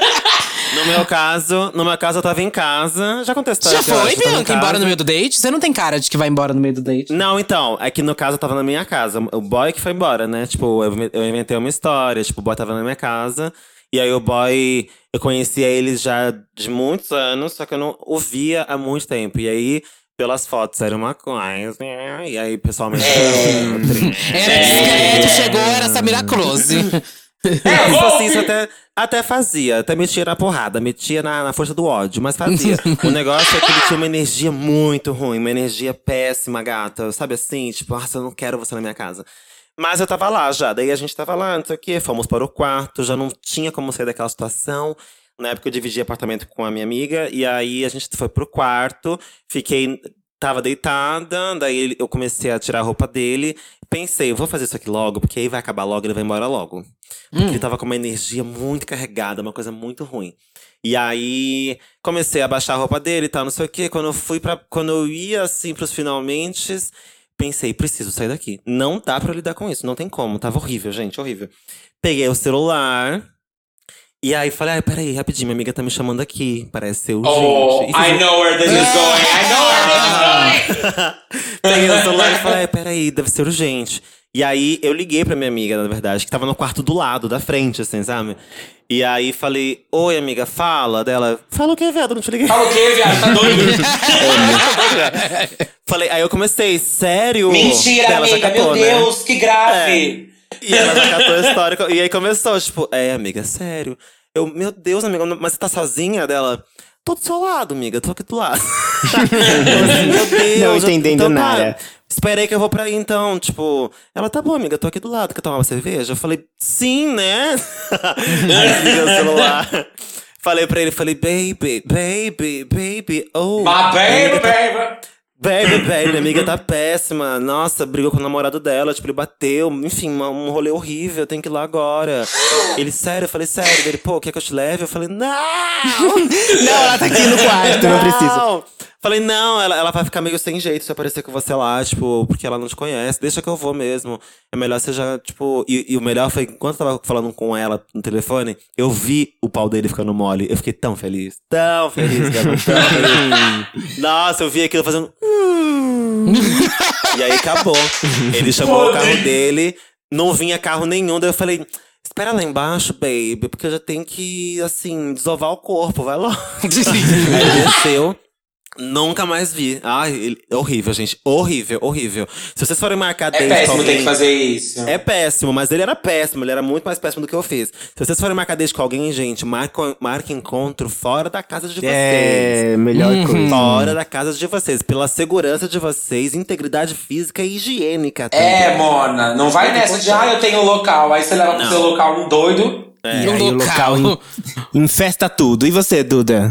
no meu caso, no meu caso, eu tava em casa. Já aconteceu. Já foi, Bianca, embora no meio do date? Você não tem cara de que vai embora no meio do date. Não, então, é que no caso eu tava na minha casa. O boy que foi embora, né? Tipo, eu, eu inventei uma história. Tipo, o boy tava na minha casa. E aí o boy, eu conhecia ele já de muitos anos, só que eu não o via há muito tempo. E aí, pelas fotos, era uma coisa. E aí, pessoalmente. era outra. Era discreto, chegou, era Samira Close. É, isso assim, isso até, até fazia. Até metia na porrada, metia na, na força do ódio, mas fazia. o negócio é que ele tinha uma energia muito ruim, uma energia péssima, gata. Sabe assim? Tipo, nossa, eu não quero você na minha casa. Mas eu tava lá já, daí a gente tava lá, não sei o quê, fomos para o quarto, já não tinha como sair daquela situação. Na época eu dividi apartamento com a minha amiga, e aí a gente foi pro quarto, fiquei. Tava deitada, daí eu comecei a tirar a roupa dele. Pensei, eu vou fazer isso aqui logo, porque aí vai acabar logo, ele vai embora logo. Porque ele tava com uma energia muito carregada, uma coisa muito ruim. E aí comecei a baixar a roupa dele e tal, não sei o quê. Quando eu fui para Quando eu ia assim pros finalmente, pensei, preciso sair daqui. Não dá pra eu lidar com isso, não tem como. Tava horrível, gente, horrível. Peguei o celular. E aí falei, ai, peraí, rapidinho, minha amiga tá me chamando aqui. Parece ser urgente. Oh, E I know where this is going. I know where this is going. Peguei o celular e falei, "Ai, peraí, deve ser urgente. E aí eu liguei pra minha amiga, na verdade, que tava no quarto do lado, da frente, assim, sabe? E aí falei, oi, amiga, fala dela. Fala o que, viado? Não te liguei. Fala o quê, viado? Tá doido? Falei, aí eu comecei, sério? Mentira, Daí ela já amiga. Meu né? Deus, que grave. E ela já catou a história. E aí começou, tipo, é, amiga, sério. Eu, meu Deus, amiga, mas você tá sozinha? Dela, tô do seu lado, amiga, tô aqui do lado. Assim, meu Deus. Não eu- entendendo então, tá, nada. Esperei que eu vou pra aí então, tipo. Ela, tá bom, amiga, tô aqui do lado, quer tomar uma cerveja? Eu falei, sim, né? aí desliguei o celular. Falei pra ele, falei, baby, baby, baby, oh. My baby, tá- baby. Baby, baby, minha amiga tá péssima. Nossa, brigou com o namorado dela, tipo, ele bateu. Enfim, um rolê horrível, eu tenho que ir lá agora. Ele, sério, eu falei, sério. Ele, pô, quer que eu te leve? Eu falei, não! Não, ela tá aqui no quarto, não precisa. Falei, não, ela, ela vai ficar meio sem jeito se aparecer com você lá, tipo, porque ela não te conhece. Deixa que eu vou mesmo. É melhor você já, tipo. E, e o melhor foi, enquanto eu tava falando com ela no telefone, eu vi o pau dele ficando mole. Eu fiquei tão feliz. Tão feliz, garoto, tão feliz. Nossa, eu vi aquilo fazendo. "Hum". e aí acabou. Ele chamou o carro dele, não vinha carro nenhum, daí eu falei. Espera lá embaixo, baby, porque eu já tenho que, assim, desovar o corpo, vai logo. Aí desceu. Nunca mais vi. Ai, horrível, gente. Horrível, horrível. Se vocês forem marcar É date péssimo ter alguém- que fazer isso. É péssimo, mas ele era péssimo, ele era muito mais péssimo do que eu fiz. Se vocês forem marcar date com alguém, gente, marca, marca encontro fora da casa de vocês. É, melhor coisa. Fora da casa de vocês, pela segurança de vocês, integridade física e higiênica. também. É, Mona. Não vai nessa de, ah, eu tenho local. Aí você leva pro seu local um doido. É. E aí Um o local local. in- infesta tudo. E você, Duda?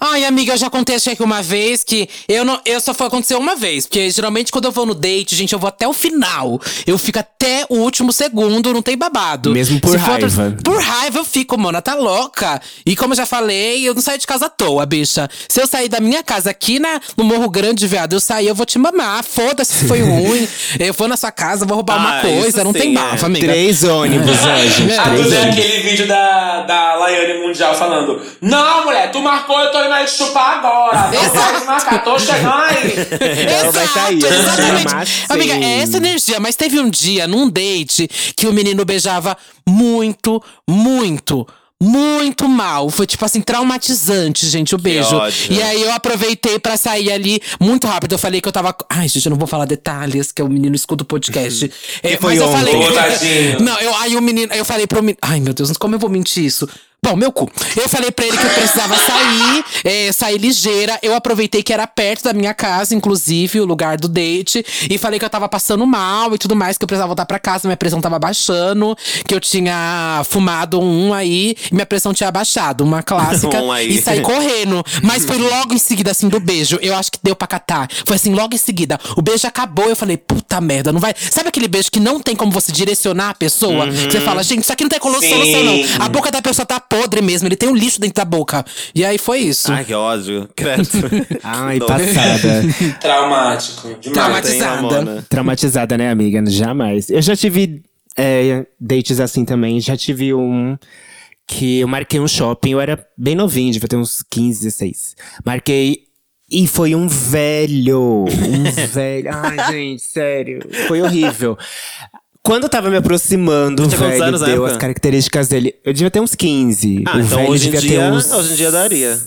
Ai, amiga, eu já contei acho que uma vez que eu não, eu só foi acontecer uma vez, porque geralmente quando eu vou no date, gente, eu vou até o final. Eu fico até o último segundo, não tem babado. Mesmo por Se raiva. por raiva eu fico, mano, tá louca. E como eu já falei, eu não saio de casa à toa, bicha. Se eu sair da minha casa aqui na, no Morro Grande, viado, eu sair, eu vou te mamar. Foda-se se foi ruim. eu vou na sua casa, vou roubar uma Ah, coisa, isso não tem sim, bafo, é. amiga. Três ônibus, gente. A Três Duda é ônibus. Vídeo da, da Laiane Mundial falando: Não, mulher, tu marcou, eu tô indo aí te chupar agora. Não vai desmarcar, tô chegando aí. Ela vai sair, vai exatamente. Amiga, é essa energia. Mas teve um dia, num date, que o menino beijava muito, muito. Muito mal. Foi, tipo assim, traumatizante, gente, o beijo. ódio. E aí eu aproveitei pra sair ali muito rápido. Eu falei que eu tava. Ai, gente, eu não vou falar detalhes, que o menino escuta o podcast. É, foi mas eu ontem? falei. Não, eu, aí o menino. Eu falei pro menino. Ai, meu Deus, como eu vou mentir isso? Bom, meu cu. Eu falei pra ele que eu precisava sair, é, sair ligeira. Eu aproveitei que era perto da minha casa, inclusive, o lugar do date. E falei que eu tava passando mal e tudo mais, que eu precisava voltar pra casa, minha pressão tava baixando, que eu tinha fumado um aí e minha pressão tinha baixado, uma clássica. Um. E saí correndo. Mas foi logo em seguida, assim, do beijo. Eu acho que deu pra catar. Foi assim, logo em seguida. O beijo acabou, eu falei, puta merda, não vai. Sabe aquele beijo que não tem como você direcionar a pessoa? Que Você fala, gente, isso aqui não tem solução, não. A boca da pessoa tá podre mesmo, ele tem um lixo dentro da boca. E aí foi isso. Ai, que ódio. Credo. Ai, Não. passada. Traumático. Demais. Traumatizada. Traumatizada, né, amiga? Jamais. Eu já tive é, dates assim também. Já tive um que eu marquei um shopping. Eu era bem novinho, devia ter uns 15, 16. Marquei e foi um velho. Um velho. Ai, gente, sério. Foi horrível. Quando eu tava me aproximando, o Tinha quantos velho anos na deu época? as características dele. Eu devia ter uns 15. Ah, o então velho hoje em, devia dia, ter uns hoje em dia daria.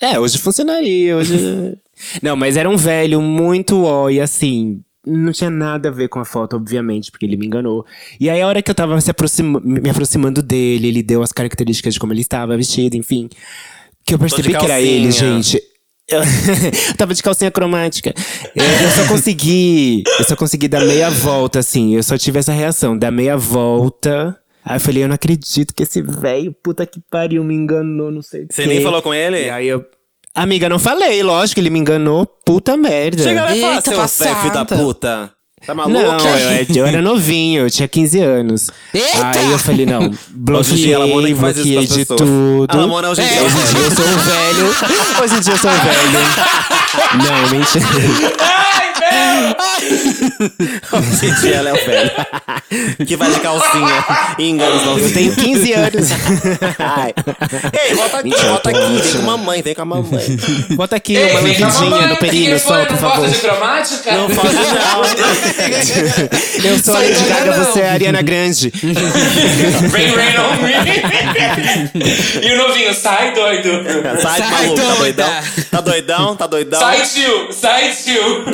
é, hoje funcionaria. Hoje... não, mas era um velho muito ó, e assim. Não tinha nada a ver com a foto, obviamente, porque ele me enganou. E aí, a hora que eu tava se aproxima- me aproximando dele, ele deu as características de como ele estava vestido, enfim. Que eu percebi que era ele, gente. Eu tava de calcinha cromática. Eu, eu só consegui. Eu só consegui dar meia volta, assim. Eu só tive essa reação, dar meia volta. Aí eu falei, eu não acredito que esse velho, puta que pariu, me enganou, não sei o Você quê. nem falou com ele? E aí eu. Amiga, não falei, lógico, ele me enganou. Puta merda. Chega lá e fala, Eita, seu da puta. Tá maluco? Não, eu, eu era novinho, eu tinha 15 anos. Eita! Aí eu falei, não, ela bloqueei, que faz isso bloqueei pras de pessoas. tudo. A Lamona hoje em dia- Hoje em dia eu sou um velho. Hoje em dia eu sou um velho. Não, mentira. Ai! Hoje em dia ela é o velho. que vai de calcinha e engana os nossos Eu tenho 15 anos. Ai. Ei, volta aqui, Mentira, volta aqui. Vem com a mamãe, vem com a mamãe. Bota aqui Ei, uma vem mamãe, no que só, foi? por Não favor. gosta de cromática? Não pode não. Eu sou a Sai Lady Gaga, não. você é a Ariana Grande. Rain, rain on me. e o novinho, sai doido. Sai, Sai, maluco, tá doidão? Tá doidão? Tá doidão? Sai, tio. Sai, tio.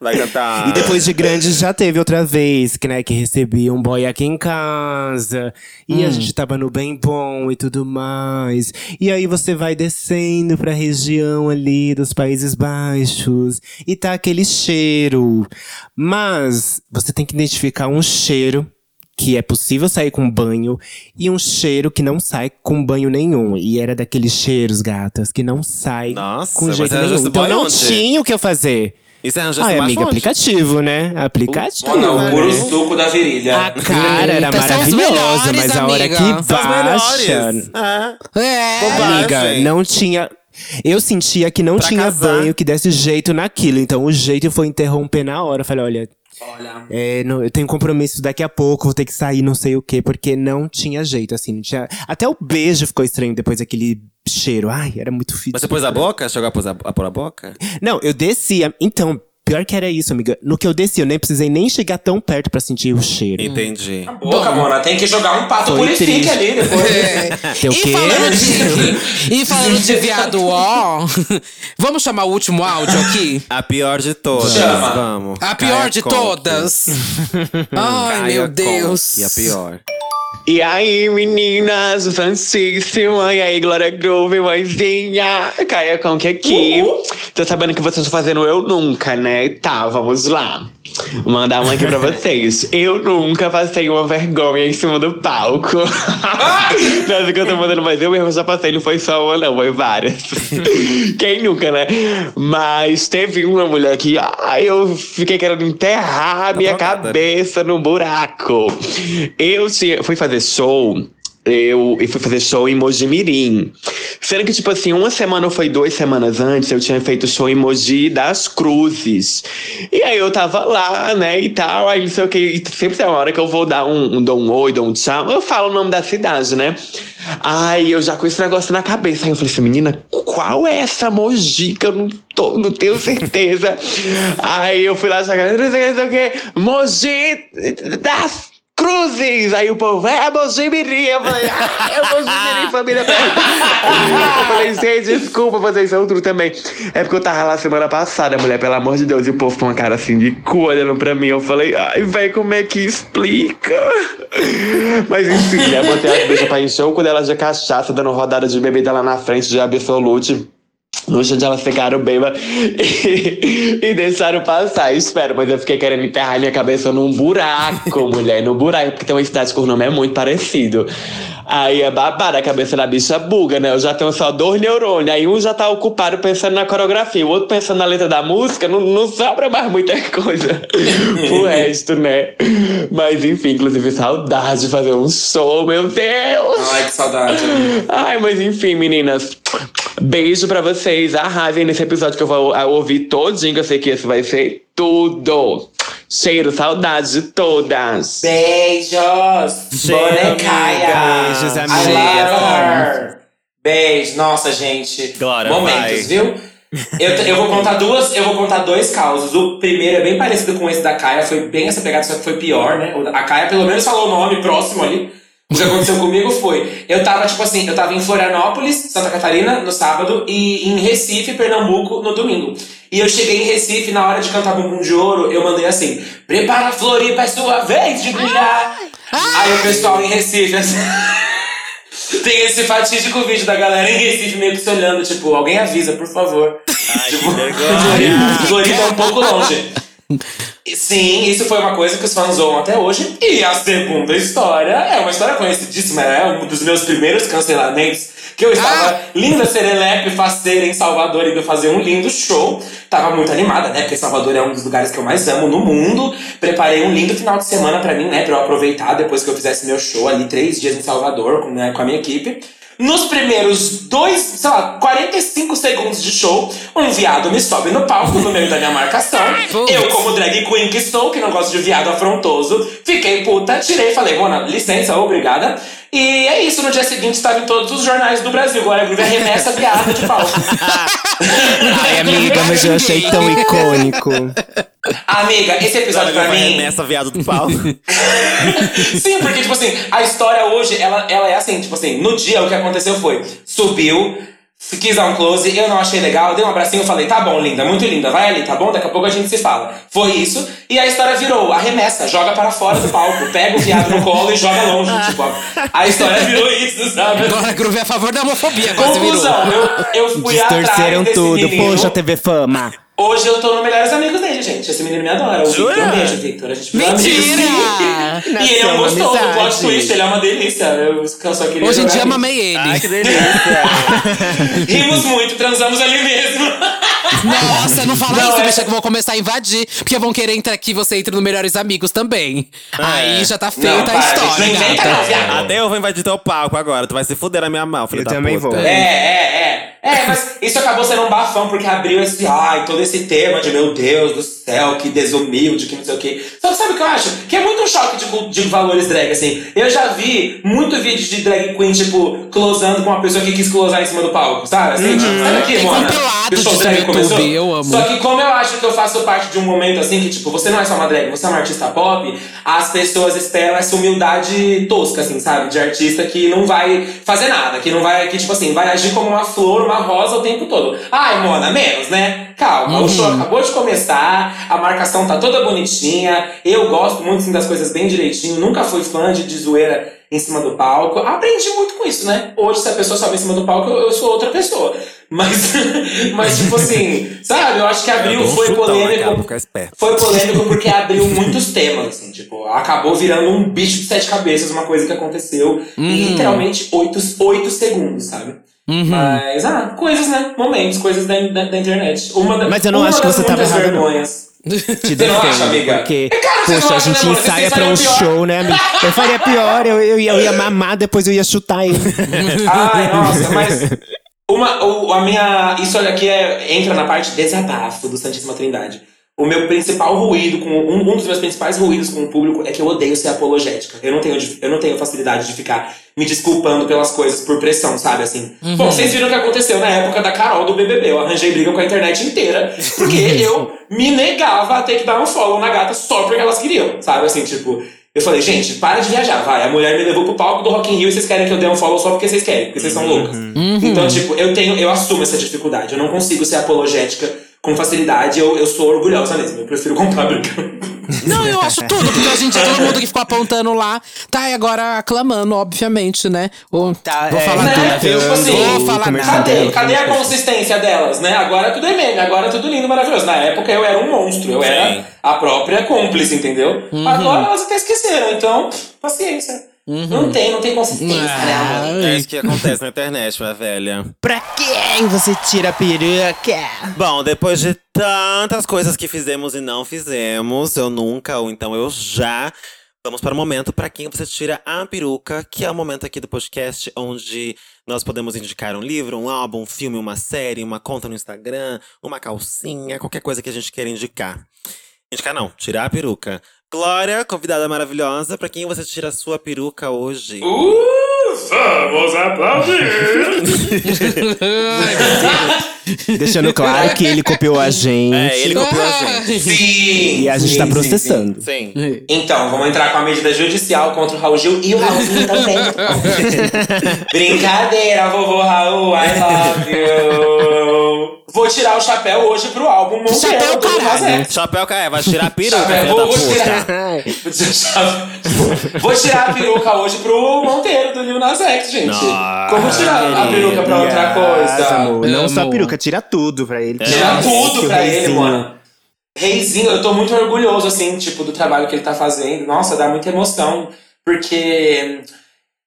Vai cantar. E depois de grande já teve outra vez, que, né, que recebi um boy aqui em casa. E a gente tava no bem bom e tudo mais. E aí você vai descendo pra região ali dos Países Baixos. E tá aquele cheiro. Mas você tem que identificar um cheiro que é possível sair com banho e um cheiro que não sai com banho nenhum. E era daqueles cheiros, gatas, que não sai Nossa, com jeito nenhum. Então não tinha o que eu fazer. Arranjou Ah, é, macho amiga, onde? aplicativo, né? Aplicativo. Não, né? puro suco da virilha. A cara era maravilhosa, mas a hora amiga. que baixa. Ah, É. Bobagem. Amiga, não tinha. Eu sentia que não Pra tinha casar. banho que desse jeito naquilo. Então o jeito foi interromper na hora. Eu falei, olha, Olha. é, não- eu tenho compromisso daqui a pouco, vou ter que sair, não sei o quê, porque não tinha jeito, assim. Não tinha... Até o beijo ficou estranho depois daquele cheiro. Ai, era muito fedido. Mas você pôs a boca? Chegou a pôr a, a pôr a boca? Não, eu descia. Então, Pior que era isso, amiga. No que eu desci, eu nem precisei nem chegar tão perto pra sentir o cheiro. Entendi. Boca, Mona, tem que jogar um pato Foi purifique triste. ali depois. É. Tem o E quê? falando, de, e falando de viado ó, vamos chamar o último áudio aqui? A pior de todas. Chama. Vamos. A pior Caia de todas. Ai, Caia meu. Deus. E a pior. E aí, meninas, Santíssima, e aí, Glória Groove, mãezinha, Caia Conk aqui. Tô sabendo que vocês estão fazendo Eu Nunca, né? Tá, vamos lá. Vou mandar uma aqui pra vocês. Eu nunca passei uma vergonha em cima do palco. Nossa, que eu tô mandando, mas eu mesmo já passei, não foi só uma, não, foi várias. Quem nunca, né? Mas teve uma mulher que, ai, eu fiquei querendo enterrar a minha drogada. cabeça no buraco. Eu tinha- fui fazer show. Eu, eu fui fazer show em Mojimirim. Sendo que, tipo assim, uma semana ou foi duas semanas antes, eu tinha feito show em Mogi das Cruzes. E aí eu tava lá, né, e tal, aí não sei o que. E sempre tem uma hora que eu vou dar um, um dou um oi, dou um tchau, eu falo o nome da cidade, né? Aí eu já com esse negócio na cabeça. Aí eu falei assim, menina, qual é essa Mogi que eu não, tô, não tenho certeza? aí eu fui lá, já, não sei o que, Mogi das Cruzes! Aí o povo, é Mojimirim! Eu falei, ah, é Mojimirim, família! eu falei, gente, desculpa, vocês são tudo também. É porque eu tava lá semana passada, mulher, pelo amor de Deus, e o povo com uma cara assim de cu olhando pra mim. Eu falei, ai, velho, como é que explica? Mas enfim, né, botei a cabeça pra encher o cu dela de cachaça, dando rodada de bebida lá na frente de Absolute. Chão elas ficaram bêbadas e, e deixaram passar. Espero, mas eu fiquei querendo enterrar minha cabeça num buraco, mulher, num buraco, porque tem uma cidade com o nome é muito parecido. Aí é babada, a cabeça da bicha buga, né? Eu já tenho só dois neurônios. Aí um já tá ocupado pensando na coreografia, o outro pensando na letra da música, não, não sobra mais muita coisa pro resto, né? Mas enfim, inclusive, saudade de fazer um show, meu Deus! Ai, que saudade. Ai, mas enfim, meninas. Beijo pra vocês. Arrasem nesse episódio que eu vou ouvir todinho, que eu sei que esse vai ser tudo. Cheiro, saudade de todas. Beijos! Bonecaia! Beijos, amiga. her! Beijo! Nossa, gente. Glória, Momentos, vai. viu? Eu, eu vou contar duas, eu vou contar dois causos. O primeiro é bem parecido com esse da Caia, foi bem essa pegada, só que foi pior, né? A Caia pelo menos falou o nome próximo ali. O que aconteceu comigo foi, eu tava, tipo assim, eu tava em Florianópolis, Santa Catarina, no sábado, e em Recife, Pernambuco, no domingo. E eu cheguei em Recife, na hora de cantar Bumbum de Ouro, eu mandei assim, prepara Floripa, é sua vez de brilhar. Aí o pessoal em Recife, assim, tem esse fatídico vídeo da galera em Recife meio que se olhando, tipo, alguém avisa, por favor. tipo, Floripa- Floripa é um pouco longe. Sim, isso foi uma coisa que os fãs zoam até hoje. E a segunda história é uma história conhecidíssima, é um dos meus primeiros cancelamentos. Que eu estava linda, serelepe, faceira em Salvador, indo fazer um lindo show. Tava muito animada, né? Porque Salvador é um dos lugares que eu mais amo no mundo. Preparei um lindo final de semana pra mim, né? Pra eu aproveitar depois que eu fizesse meu show ali, três dias em Salvador, né, com a minha equipe. Nos primeiros dois, sei lá, 45 segundos de show, um viado me sobe no palco no meio da minha marcação. Eu, como drag queen que sou, que não gosto de viado afrontoso, fiquei puta, tirei e falei, Mona, licença, obrigada. E é isso, no dia seguinte estava em todos os jornais do Brasil. Glória Groove arremessa viada de palco. Ai, amiga, mas eu achei tão icônico. Amiga, esse episódio pra mim. Remessa viado do pau. Sim, porque, tipo assim, a história hoje, ela, ela é assim, tipo assim, no dia o que aconteceu foi, subiu, quis dar um close, eu não achei legal, dei um abracinho, falei, tá bom, linda, muito linda, vai ali, tá bom? Daqui a pouco a gente se fala. Foi isso, e a história virou, arremessa, joga para fora do palco, pega o viado no colo e joga longe, tipo, a história virou isso, sabe? Glória Groove é a favor da homofobia, quase virou. Conclusão, eu, eu fui atrás Distorceram desse tudo. menino. Poxa, TV Fama. Hoje eu tô no Melhores Amigos dele, gente. Esse menino me adora. O Victor, um beijo, Victor. A gente Mentira! amigos. E ele é um gostoso, o plot twist, ele é uma delícia. Eu, eu só queria Hoje em dia ele. mamei ele. Ai, que delícia. Rimos muito, transamos ali mesmo. Nossa, não fala Não, isso, é- bicha, que eu vou começar a invadir. Porque vão querer entrar aqui você entra no Melhores Amigos também. Aí já tá feita Não, a história, gata. Até eu vou invadir teu palco agora. Tu vai se fuder na minha mão, filho Eu da também puta. vou. É, é, é. É, mas isso acabou sendo um bafão, porque abriu esse, ai, todo esse tema de meu Deus do céu, que desumilde, que não sei o quê. Só que sabe o que eu acho? Que é muito um choque de, de valores drag, assim. Eu já vi muito vídeo de drag queen, tipo, closando com uma pessoa que quis closar em cima do palco, sabe? Assim, tipo, sai daqui, Tem mano. compilado disso drag eu amo. Só que como eu acho que eu faço parte de um momento assim, que tipo, você não é só uma drag, você é uma artista pop, as pessoas esperam essa humildade tosca, assim, sabe? De artista que não vai fazer nada, que não vai, que tipo assim, vai agir como uma flor, uma rosa o tempo todo. Ai, Mona, menos, né? Calma, o show acabou de começar, a marcação tá toda bonitinha, eu gosto muito assim, das coisas bem direitinho, nunca fui fã de, de zoeira em cima do palco. Aprendi muito com isso, né? Hoje, se a pessoa sobe em cima do palco, eu, eu sou outra pessoa. Mas, mas tipo assim, sabe? Eu acho que dou um foi chutão pra polêmico. Foi polêmico porque abriu muitos temas, assim, tipo, acabou virando um bicho de sete cabeças, uma coisa que aconteceu Uhum. em literalmente oito, oito segundos, sabe? Mas, ah, coisas, né? Momentos, coisas da, da, da internet. Uma da, Mas eu não uma acho que das você tava errado, não. vergonhas. Te Você não acha, defendo, amiga? porque, É você poxa, a gente né, ensaia pra um pior. show, né, amigo? Eu faria pior, eu, eu, ia- eu ia mamar, depois eu ia chutar ele. Ai, nossa, mas. Uma, o, a minha. Isso aqui é, entra na parte desabafo do Santíssima Trindade. O meu principal ruído, com um, um dos meus principais ruídos com o público é que eu odeio ser apologética. Eu não tenho, eu não tenho facilidade de ficar me desculpando pelas coisas por pressão, sabe? Assim. Bom, vocês viram o que aconteceu na época da Carol do BBB. Eu arranjei briga com a internet inteira porque eu me negava a ter que dar um follow na gata só porque elas queriam, sabe? Assim, tipo. Eu falei, gente, para de viajar, vai. A mulher me levou pro palco do Rock in Rio e vocês querem que eu dê um follow só porque vocês querem, porque vocês são loucas. Então, tipo, eu tenho, eu assumo essa dificuldade. Eu não consigo ser apologética com facilidade. Eu, eu sou orgulhosa mesmo. Eu prefiro comprar briga. Não, eu acho tudo, porque a gente é todo mundo que ficou apontando lá. Tá, e agora aclamando, obviamente, né? Ou, Tá, vou é, falar né? tudo. Tipo assim, vou falar. Cadê? Cadê a consistência delas, né? Agora tudo é meme, agora tudo lindo, maravilhoso. Na época eu era um monstro, eu era a própria cúmplice, entendeu? Agora elas até esqueceram, então, paciência. Não tem, não tem consistência, né, amor? É isso que acontece na internet, minha velha. Pra quem você tira a peruca? Bom, depois de tantas coisas que fizemos e não fizemos, eu nunca, ou então eu já. Vamos para o momento para quem você tira a peruca, que é o momento aqui do podcast onde nós podemos indicar um livro, um álbum, um filme, uma série, uma conta no Instagram, uma calcinha, qualquer coisa que a gente queira indicar. Indicar não, tirar a peruca. Glória, convidada maravilhosa, para quem você tira a sua peruca hoje? Uh, vamos aplaudir! Deixando claro que ele copiou a gente. É, ele copiou a gente. Sim! E a gente sim, tá sim, processando. Sim. Então, vamos entrar com a medida judicial contra o Raul Gil e o Raulzinho também. Brincadeira, vovô Raul, I love you. Vou tirar o chapéu hoje pro álbum Monteiro. Chapéu, do caralho. Chapéu caé, vai tirar a peruca, Chapéu, vou, vou tirar. Vou tirar a peruca hoje pro Monteiro do Lil Nas X, gente. Nossa, Como tirar a peruca pra outra coisa? amor. Não só a Amo. Peruca, tira tudo pra ele. Tira Nossa, tudo que pra ele, reizinho. mano. Reizinho, eu tô muito orgulhoso, assim, tipo, do trabalho que ele tá fazendo. Nossa, dá muita emoção. Porque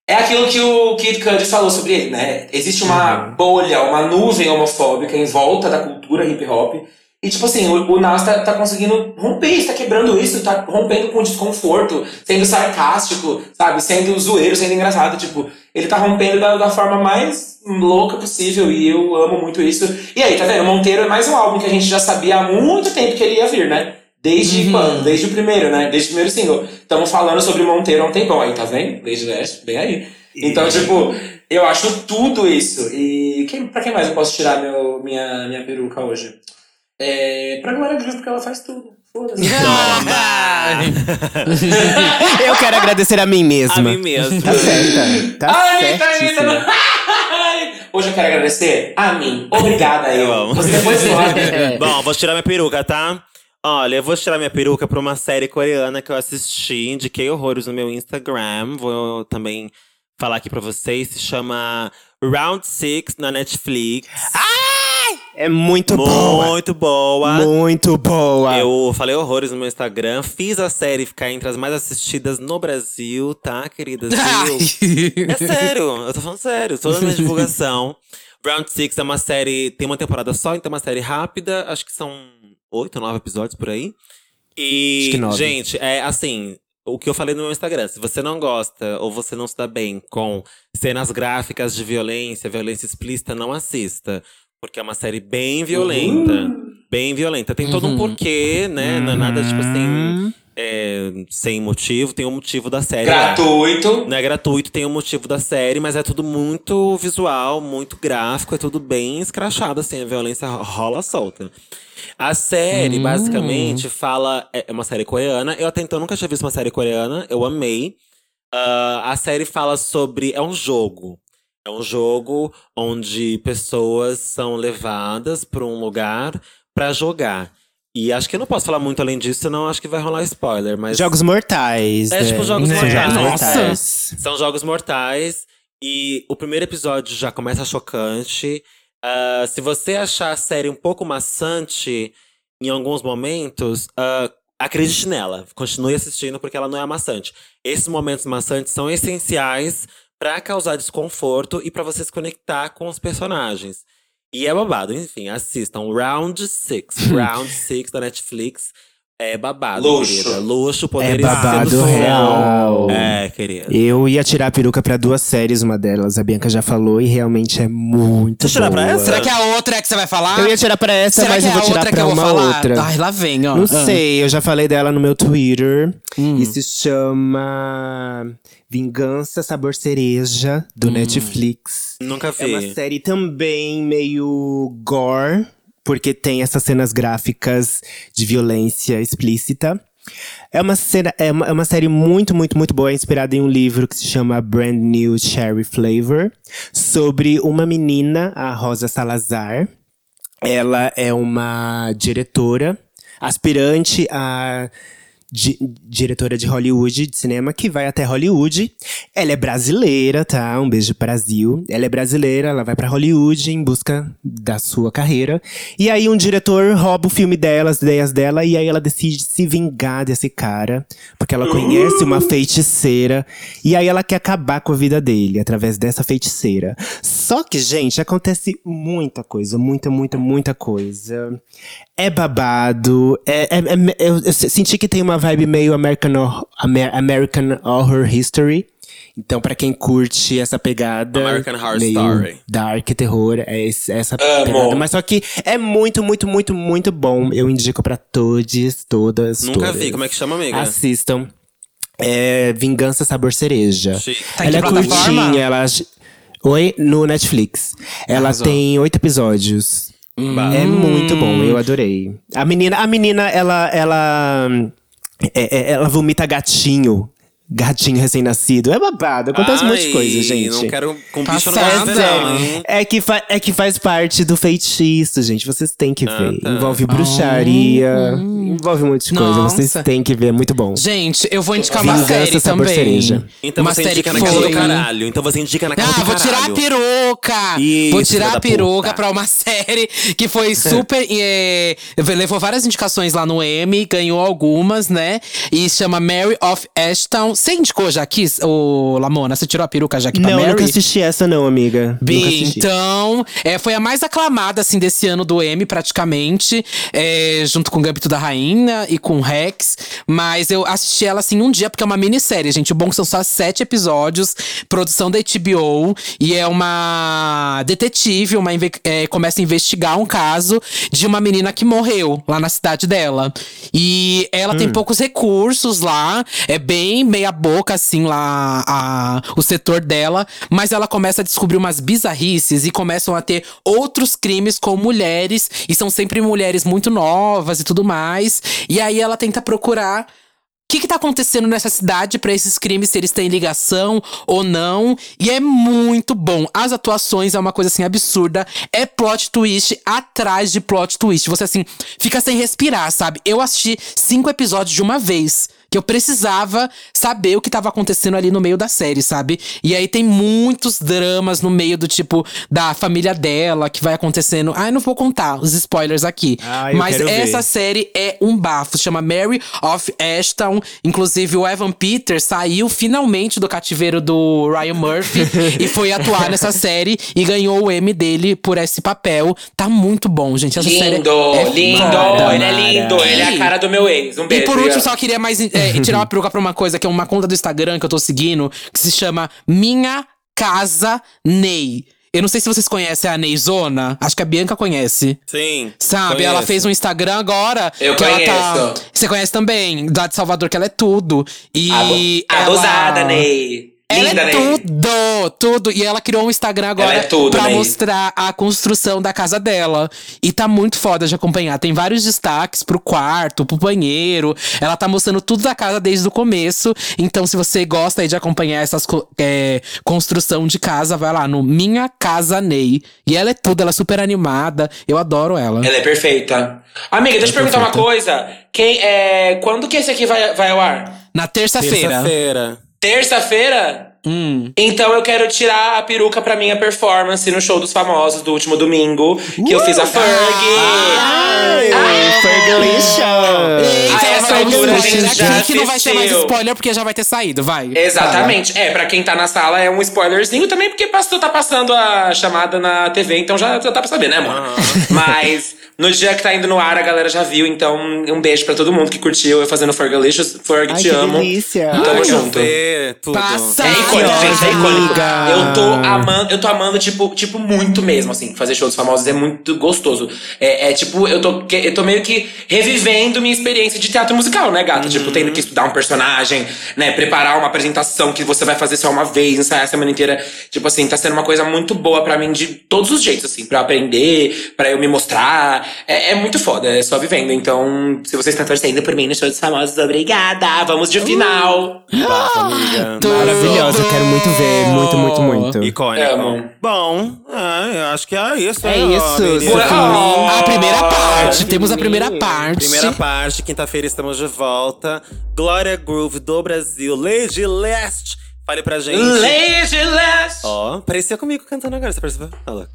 é aquilo que o Kid Cudi falou sobre ele, né? Existe uma bolha, uma nuvem homofóbica em volta da cultura hip hop. E, tipo assim, o, o Nas tá, tá conseguindo romper isso, tá quebrando isso, tá rompendo com desconforto, sendo sarcástico, sabe? Sendo zoeiro, sendo engraçado. Tipo, ele tá rompendo da, da forma mais louca possível e eu amo muito isso. E aí, tá vendo? Monteiro é mais um álbum que a gente já sabia há muito tempo que ele ia vir, né? Desde quando? Desde o primeiro, né? Desde o primeiro single. Estamos falando sobre Monteiro há um tempão aí, tá vendo? Lady Leste, bem aí. Então, tipo, eu acho tudo isso. E quem, pra quem mais eu posso tirar meu, minha, minha peruca hoje? É, pra Glória Groove, porque ela faz tudo. Foda-se. Eu quero agradecer a mim mesma. A mim mesmo. Tá certa. Tá Ai, Anitta, Anitta, certíssima. Hoje eu quero agradecer a mim. Obrigada, eu. Você depois fala. Bom, vou tirar minha peruca, tá? Olha, eu vou tirar minha peruca pra uma série coreana que eu assisti, indiquei horrores no meu Instagram. Vou também falar aqui pra vocês. Se chama Round Six na Netflix. É muito boa. Muito boa. Muito boa. Eu falei horrores no meu Instagram. Fiz a série ficar entre as mais assistidas no Brasil, tá, queridas? É sério, eu tô falando sério, toda a minha divulgação. Round Six é uma série, tem uma temporada só, então é uma série rápida, acho que são oito, nove episódios por aí. E, gente, é assim, o que eu falei no meu Instagram, se você não gosta ou você não se dá bem com cenas gráficas de violência, violência explícita, não assista. Porque é uma série bem violenta. Bem violenta. Tem todo um porquê, né? Não é nada, tipo assim, é, sem motivo, tem um motivo da série. lá. Gratuito. Não é gratuito, tem um motivo da série, mas é tudo muito visual, muito gráfico, é tudo bem escrachado, assim, a violência rola solta. A série, basicamente, fala. É é uma série coreana. Eu até então nunca tinha visto uma série coreana, eu amei. Ah, a série fala sobre. É um jogo. É um jogo onde pessoas são levadas para um lugar pra jogar. E acho que eu não posso falar muito além disso, senão acho que vai rolar spoiler. Mas Jogos mortais. É, né? tipo, jogos São mortais. jogos Nossa. mortais. São jogos mortais. E o primeiro episódio já começa chocante. Ah, se você achar a série um pouco maçante em alguns momentos, ah, acredite nela. Continue assistindo porque ela não é maçante. Esses momentos maçantes são essenciais pra causar desconforto e pra você se conectar com os personagens. E é babado, enfim, assistam Round 6. Round 6 da Netflix. É babado, Luxo. querida. Luxo, poder É e babado sedução. real. É, querida. Eu ia tirar a peruca pra duas séries, uma delas a Bianca já falou, e realmente é muito Deixa eu tirar pra essa? Será que é a outra é que você vai falar? Eu ia tirar pra essa, Será mas que eu é vou a tirar outra pra que eu vou uma falar? outra. Ai, lá vem, ó. Não Ah. sei, eu já falei dela no meu Twitter. Hum. E se chama Vingança Sabor Cereja, Hum. do Netflix. Nunca vi. É uma série também meio gore, porque tem essas cenas gráficas de violência explícita. É uma, cena, é, uma, é uma série muito, muito, muito boa, inspirada em um livro que se chama Brand New Cherry Flavor, sobre uma menina, a Rosa Salazar. Ela é uma diretora, aspirante a di- diretora de Hollywood, de cinema, que vai até Hollywood. Ela é brasileira, tá? Um beijo Brasil. Ela é brasileira, ela vai pra Hollywood em busca da sua carreira. E aí um diretor rouba o filme dela, as ideias dela, e aí ela decide se vingar desse cara, porque ela conhece uma feiticeira. E aí ela quer acabar com a vida dele através dessa feiticeira. Só que, gente, acontece muita coisa, muita, muita, muita coisa. É babado. É, é- é- eu, eu senti que tem uma vibe meio American, Amer- American Horror History. Então, pra quem curte essa pegada. American Horror meio Story. Dark terror, é esse- essa Amo. pegada. Mas só que é muito, muito, muito, muito bom. Eu indico pra todos, todas. Nunca todas. vi. Como é que chama, amiga? Assistam. É Vingança Sabor Cereja. Tá ela é plataforma? curtinha, ela. Oi, no Netflix. Ela Arrasou. tem oito episódios. É muito bom, eu adorei. A menina, a menina, ela, ela, é- é- ela vomita gatinho. Gatinho recém-nascido. É babado, acontece um monte de coisa, gente. Não quero. Com bicho eu não? É que, é que faz parte do feitiço, gente. Vocês têm que ver. tá. Envolve bruxaria, envolve um monte de coisa. Nossa. Vocês têm que ver, é muito bom. Gente, eu vou indicar uma Vingança série Sabor também. Cereja. Então uma você série indica na casa foi... do caralho. Então você indica na casa Ah, do vou caralho. tirar a peruca! Isso, vou tirar a peruca puta. pra uma série que foi super. é, levou várias indicações lá no Emmy, ganhou algumas, né? E chama Mary of Ashton. Você indicou já aqui, o Lamona? Você tirou a peruca já aqui pra Não, Mary? nunca assisti essa não, amiga. Bem, então, é, foi a mais aclamada, assim, desse ano do Emmy, praticamente. é, junto com Gambito da Rainha e com Rex. Mas eu assisti ela, assim, um dia, porque é uma minissérie, gente. O bom é que são só sete episódios. Produção da HBO. E é uma detetive, uma é, começa a investigar um caso de uma menina que morreu lá na cidade dela. E ela tem poucos recursos lá. É bem meia boca, assim, lá a- o setor dela. Mas ela começa a descobrir umas bizarrices e começam a ter outros crimes com mulheres. E são sempre mulheres muito novas e tudo mais. E aí ela tenta procurar. O que, que tá acontecendo nessa cidade pra esses crimes, se eles têm ligação ou não? E é muito bom. As atuações é uma coisa assim absurda. É plot twist atrás de plot twist. Você assim, fica sem respirar, sabe? Eu assisti cinco episódios de uma vez. Que eu precisava saber o que tava acontecendo ali no meio da série, sabe? E aí tem muitos dramas no meio do tipo da família dela que vai acontecendo. Ah, eu não vou contar os spoilers aqui. Ah, eu mas quero ver. essa série é um bafo. Se chama Mary of Ashton. Inclusive, o Evan Peters saiu finalmente do cativeiro do Ryan Murphy e foi atuar nessa série e ganhou o M dele por esse papel. Tá muito bom, gente. Essa série Lindo, é lindo. foda. Ele é lindo. Ele é a cara do meu ex. Um E beijo. por último, só queria mais é, tirar uma peruca pra uma coisa, que é uma conta do Instagram que eu tô seguindo, que se chama Minha Casa Ney. Eu não sei se vocês conhecem a Neizona. Acho que a Bianca conhece. Sim. Sabe? Ela conheço. fez um Instagram agora. Eu que ela tá- conheço. Você conhece também, lá de Salvador, que ela é tudo. E. Abu- ela- Abusada, Ney. Ela Linda, é Ney. tudo, tudo. E ela criou um Instagram agora Ela é tudo, pra Ney. mostrar a construção da casa dela. E tá muito foda de acompanhar. Tem vários destaques pro quarto, pro banheiro. Ela tá mostrando tudo da casa desde o começo. Então, se você gosta aí de acompanhar essas é, construção de casa, vai lá no Minha Casa Ney. E ela é tudo, ela é super animada. Eu adoro ela. Ela é perfeita. Amiga, deixa eu perguntar uma coisa. Quem, é, quando que esse aqui vai, vai ao ar? Na terça-feira. Terça-feira. Terça-feira? Hum. Então eu quero tirar a peruca pra minha performance no show dos famosos do último domingo, que eu fiz a Ferg. Fergalicious! A Então, essa vai altura a spoiler gente já aqui, que não vai ser mais spoiler, porque já vai ter saído, vai. Exatamente. É, pra quem tá na sala é um spoilerzinho também, porque passou, tá passando a chamada na TV, então já, já dá pra saber, né, amor? Mas no dia que tá indo no ar, a galera já viu, então um beijo pra todo mundo que curtiu eu fazendo Fergalicious. Ferg, Ai, te que amo. delícia. Tamo Ai, junto. tudo. Passa! É icônico, gente, é icônico. amiga. Eu tô amando, eu tô amando, tipo, tipo, muito mesmo, assim. Fazer shows famosos é muito gostoso. É, é, tipo, eu tô, eu tô meio que revivendo minha experiência de teatro musical, né, gata? Tipo, tendo que estudar um personagem, né? Preparar uma apresentação que você vai fazer só uma vez, ensaiar a semana inteira. Tipo assim, tá sendo uma coisa muito boa pra mim de todos os jeitos, assim. Pra eu aprender, pra eu me mostrar. É, é muito foda, é só vivendo. Então, se vocês estão torcendo por mim no show dos famosos, obrigada! Vamos de final! Amiga. Maravilhosa, eu quero muito ver. Muito, muito, muito. Icônico. Amo. Bom, ah, eu acho que é isso. É né, isso. Ah, A primeira parte, temos a primeira parte. Primeira parte, quinta-feira estamos de volta. Glória Groove do Brasil, Lady Leste. Fale pra gente. Lady Last! Ó, parecia comigo cantando agora, você percebeu? Olha lá.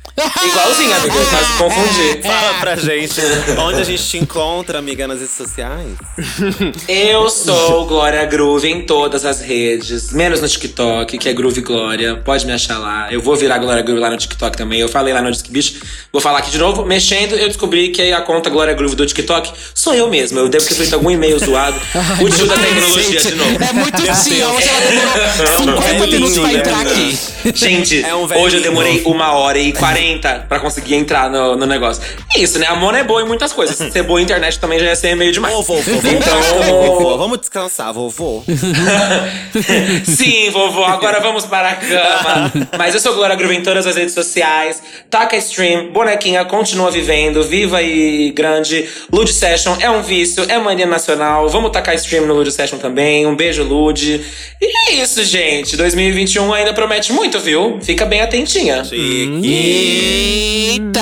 Igualzinho, amiga, quase confundi. Fala pra gente onde a gente te encontra, amiga, nas redes sociais. Eu sou Glória Groove em todas as redes, menos no TikTok, que é Groove Glória. Pode me achar lá. Eu vou virar Glória Groove lá no TikTok também. Eu falei lá no Disque Bicho. Vou falar aqui de novo. Mexendo, eu descobri que a conta Glória Groove do TikTok sou eu mesmo. Eu devo ter feito algum e-mail zoado. o tio da tecnologia de novo. É muito hoje ela demorou 50 minutos pra né? entrar aqui. Gente, É um hoje eu demorei uma hora e quarenta pra conseguir entrar no, no negócio. Isso, né? A Mona é boa em muitas coisas. Ser boa em internet também já ia ser meio demais. Vovô, vovô, Então- vovô, vamos descansar, vovô. Sim, vovô, agora vamos para a cama. Mas eu sou Glória Groove em todas as redes sociais. Taca Stream, bonequinha, continua vivendo, viva e grande. Lud Session é um vício, é mania nacional. Vamos tacar stream no Lud Session também. Um beijo, Lud. E é isso, gente. 2021 ainda promete muito, viu? Fica bem atentinha. Eita!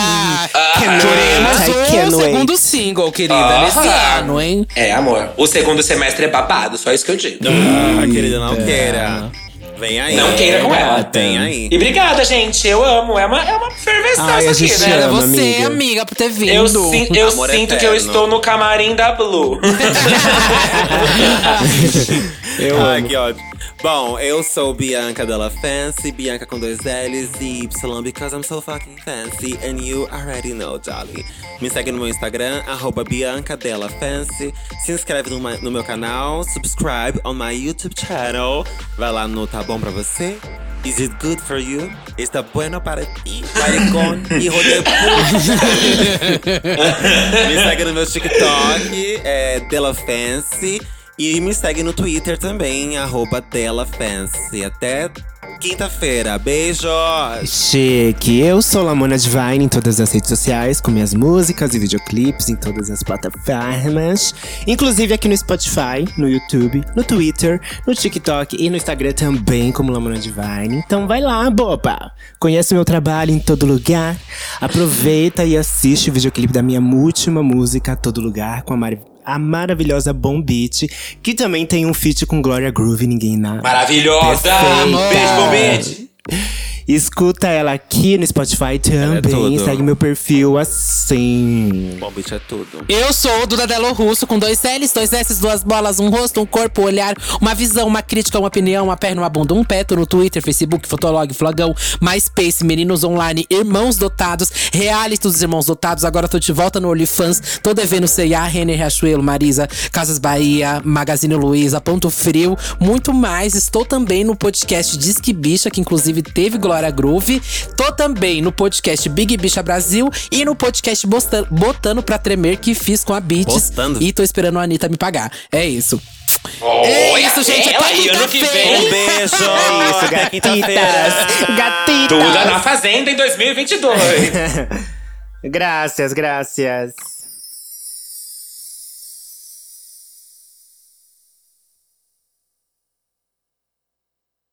Wait, I um segundo single, querida, nesse ano, hein? É, amor. O segundo semestre é babado, só isso que eu digo. Ah, querida, não queira. Vem aí. Não queira com ela. Vem aí. E obrigada, gente. Eu amo. É uma, é uma fervescência aqui, gente né? Era ama, você, amiga. amiga, por ter vindo. Eu, sin- eu sinto que eu eterno. estou no camarim da Blue. Eu Ai, amo. que ótimo. Bom, eu sou Bianca Della Fancy, Bianca com dois L's e Y, because I'm so fucking fancy, and you already know, darling. Me segue no meu Instagram, arroba Bianca Della Fancy. Se inscreve no, no meu canal, subscribe on my YouTube channel. Vai lá no Tá Bom Pra Você. Is it good for you? Está bueno para ti, maricón, hijo de puta. me segue no meu TikTok, é Della Fancy. E me segue no Twitter também, arroba Della Fancy. Até quinta-feira. Beijos! Chique, eu sou Lamona Divine em todas as redes sociais, com minhas músicas e videoclipes em todas as plataformas. Inclusive aqui no Spotify, no YouTube, no Twitter, no TikTok e no Instagram também, como Lamona Divine. Então vai lá, boba! Conhece o meu trabalho em todo lugar. Aproveita e assiste o videoclipe da minha última música, Todo Lugar, com a Mari. A maravilhosa Bom Beat, que também tem um feat com Gloria Groove, ninguém na. Maravilhosa! Perfeita. Beijo, bom beijo! Escuta ela aqui no Spotify é também. tudo. segue meu perfil assim. Bom, bicho é tudo. Eu sou o Duda Delo Russo, com dois L's, dois S, duas bolas, um rosto, um corpo, um olhar, uma visão, uma crítica, uma opinião, uma perna, uma bunda, um pé. Tô no Twitter, Facebook, Fotolog, Flogão, MySpace, Meninos Online, Irmãos Dotados, Reality dos Irmãos Dotados. Agora tô de volta no OnlyFans. Tô devendo C&A, Renner Riachuelo, Marisa, Casas Bahia, Magazine Luiza, Ponto Frio, muito mais. Estou também no podcast Disque Bicha, que inclusive teve Glória Glória Groove. Tô também no podcast Big Bicha Brasil e no podcast Bosta- Botando Pra Tremer que fiz com a Beats. Botando? E tô esperando a Anitta me pagar. É isso. é isso, gente. ela Até aí, ano que quinta-feira. Um beijo! isso, Até quinta-feira! gatitas. Gatitas. Tudo na Fazenda em 2022. Graças, graças.